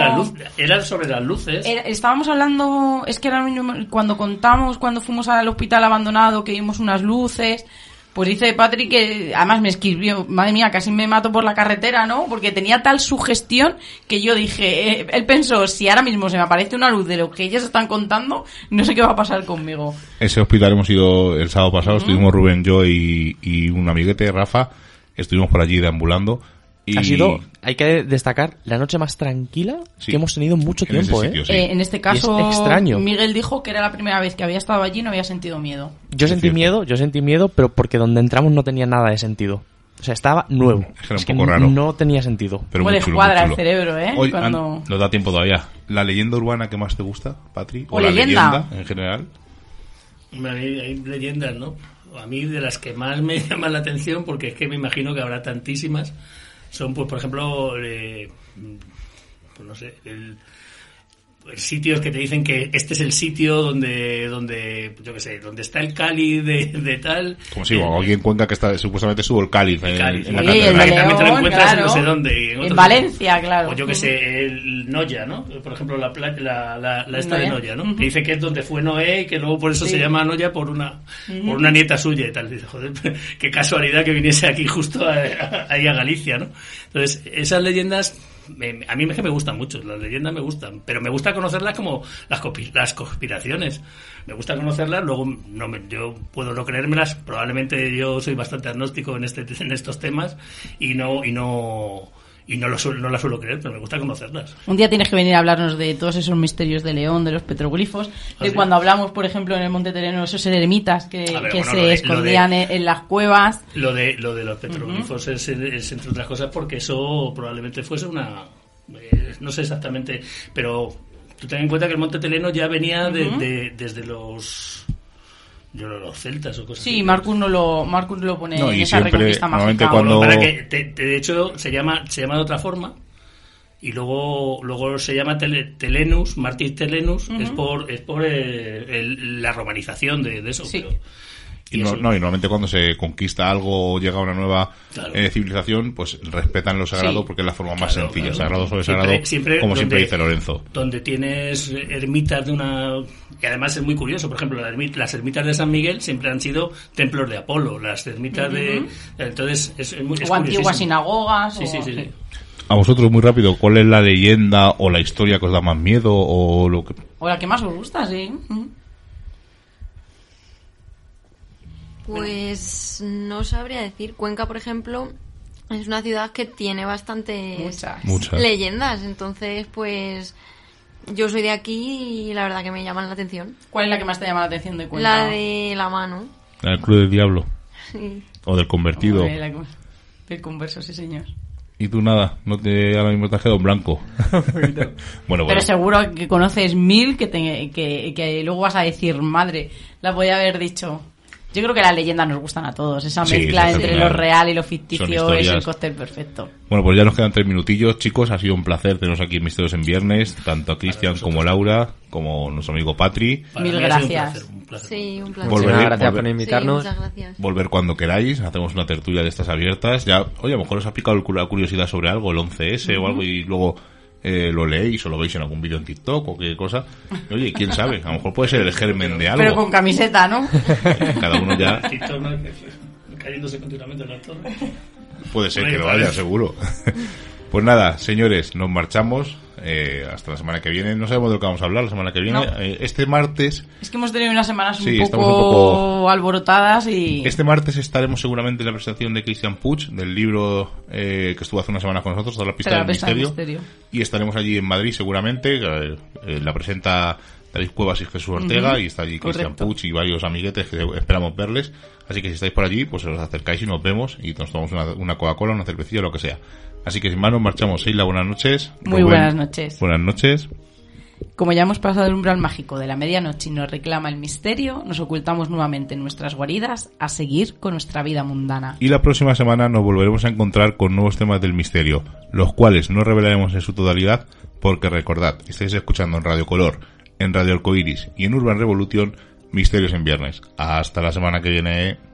Era sobre las luces. Era- estábamos hablando, es que era un- cuando contamos, cuando fuimos al hospital abandonado, que vimos unas luces, pues dice Patrick que además me escribió, madre mía, casi me mato por la carretera, ¿no? Porque tenía tal sugestión que yo dije, eh, él pensó, si ahora mismo se me aparece una luz de lo que ellos están contando, no sé qué va a pasar conmigo. Ese hospital hemos ido el sábado pasado, estuvimos Rubén, yo y, y un amiguete, Rafa, estuvimos por allí deambulando. Y Ha sido, hay que destacar, la noche más tranquila Sí. que hemos tenido en mucho En tiempo, sitio, ¿eh? sí. Eh, en este caso, es extraño. Miguel dijo que era la primera vez que había estado allí y no había sentido miedo. Yo Es sentí cierto. miedo, yo sentí miedo, pero porque donde entramos no tenía nada de sentido. O sea, estaba nuevo. Es que era un poco raro. No tenía sentido. Pero chulo, cuadra el cerebro, ¿eh? Hoy, Cuando- an- nos da tiempo todavía. ¿La leyenda urbana que más te gusta, Patri? O la leyenda. leyenda en general? Hombre, Hay, hay leyendas, ¿no? A mí de las que más me llaman la atención, porque es que me imagino que habrá tantísimas, son, pues, por ejemplo, eh, pues no sé, el, sitios que te dicen que este es el sitio donde, donde yo qué sé, donde está el cáliz de, de tal. Como si Eh, o alguien cuenta que está, supuestamente subo el cáliz en, cáliz, en la sí, Sí, el catedral. También te lo encuentras en claro. no sé dónde, en En Valencia, claro. O yo que sé, el Noya, ¿no? Por ejemplo, la, pla- la, la, la esta de Noya. Noya, ¿no? Que dice que es donde fue Noé y que luego por eso Sí. se llama Noya por una, por una nieta suya y tal. Dice, joder, qué casualidad que viniese aquí justo a- a- ahí a Galicia, ¿no? Entonces, esas leyendas, me- a mí es que me gustan mucho, las leyendas me gustan, pero me gusta conocerlas como las, las conspiraciones. Me gusta conocerlas, luego no me- yo puedo no creérmelas, probablemente yo soy bastante agnóstico en, este, en estos temas y no, y no, y no, lo no las suelo creer, pero me gusta conocerlas. Un día tienes que venir a hablarnos de todos esos misterios de León, de los petroglifos, de ¿Ah, sí? cuando hablamos, por ejemplo, en el Monte Tereno, esos eremitas que, A ver, que bueno, se de- escondían de- en, las cuevas. Lo de, lo de los petroglifos es, es, entre otras cosas, porque eso probablemente fuese una. eh, no sé exactamente, pero tú ten en cuenta que el Monte Teleno ya venía de- de- desde los. Yo no, los celtas o cosas Sí, así. Marcus no lo, Marcus lo pone No, en y esa siempre, reconquista normalmente mágica. cuando- Para que, te- te- de hecho, se llama, se llama de otra forma. Y luego, luego se llama Tele- Telenus, Martis Telenus, es por, es por eh, el- la romanización de, de eso. Sí. pero- Y, y no, no, y normalmente cuando se conquista algo o llega una nueva Claro. eh, civilización, pues respetan lo sagrado Sí. porque es la forma más Claro, sencilla. claro. Sagrado sobre Siempre- sagrado, siempre como siempre donde- dice Lorenzo. donde tienes ermitas de una... Y además es muy curioso, por ejemplo, las ermi- las ermitas de San Miguel siempre han sido templos de Apolo, las ermitas de... Entonces es, es muy... es o antiguas sinagogas. Sí, o- sí, sí, sí. A vosotros, muy rápido, ¿cuál es la leyenda o la historia que os da más miedo o lo que... O la que más os gusta, sí. Pues no sabría decir. Cuenca, por ejemplo, es una ciudad que tiene bastantes Muchas. Muchas. leyendas. Entonces, pues yo soy de aquí y la verdad que me llaman la atención. ¿Cuál es la que más te llama la atención de Cuenca? La de la mano. El Club del Diablo Sí. o del Convertido. Hombre, la- del converso, sí, señor. Y tú nada, no te ahora mismo te has quedado en blanco. bueno, bueno. Pero seguro que conoces mil que, te- que, que luego vas a decir, madre, la voy a haber dicho. Yo creo que las leyendas nos gustan a todos. Esa Sí, mezcla entre lo real y lo ficticio es el cóctel perfecto. Bueno, pues ya nos quedan tres minutillos, chicos. Ha sido un placer teneros aquí en Misterios en Viernes, tanto a Cristian como Laura, como nuestro amigo Patri. Para Mil sido un gracias. placer, un placer. Sí, un placer. Muchísimas gracias volver- por invitarnos. gracias. Volver cuando queráis, hacemos una tertulia de estas abiertas. Ya, oye, a lo mejor os ha picado la curiosidad sobre algo, el 11S o algo, y luego eh, lo leéis o lo veis en algún vídeo en TikTok o qué cosa. Oye, quién sabe, a lo mejor puede ser el germen de algo. Pero con camiseta, ¿no? Cada uno ya TikTok, ¿no? cayéndose continuamente en la torre. puede ser que lo vale. haya, seguro. Pues nada, señores, nos marchamos eh, hasta la semana que viene. No sabemos de lo que vamos a hablar la semana que viene. No. Eh, este martes Es que hemos tenido unas semanas un, Sí, poco estamos un poco- alborotadas y... Este martes estaremos seguramente en la presentación de Christian Puig, del libro eh, que estuvo hace una semana con nosotros, toda la pista del la pista del misterio. misterio. Y estaremos allí en Madrid seguramente. eh, eh, la presenta David Cuevas y Jesús Ortega y está allí Christian correcto. Puig y varios amiguetes que esperamos verles. Así que si estáis por allí, pues os acercáis y nos vemos y nos tomamos una, una Coca-Cola, una cervecilla, lo que sea. Así que sin más nos marchamos. Seila, buenas noches. Muy buenas noches. Buenas noches. Como ya hemos pasado el umbral mágico de la medianoche y nos reclama el misterio, nos ocultamos nuevamente en nuestras guaridas a seguir con nuestra vida mundana. Y la próxima semana nos volveremos a encontrar con nuevos temas del misterio, los cuales no revelaremos en su totalidad, porque recordad, estáis escuchando en Radio Color, en Radio Arcoiris y en Urban Revolution, Misterios en Viernes. Hasta la semana que viene.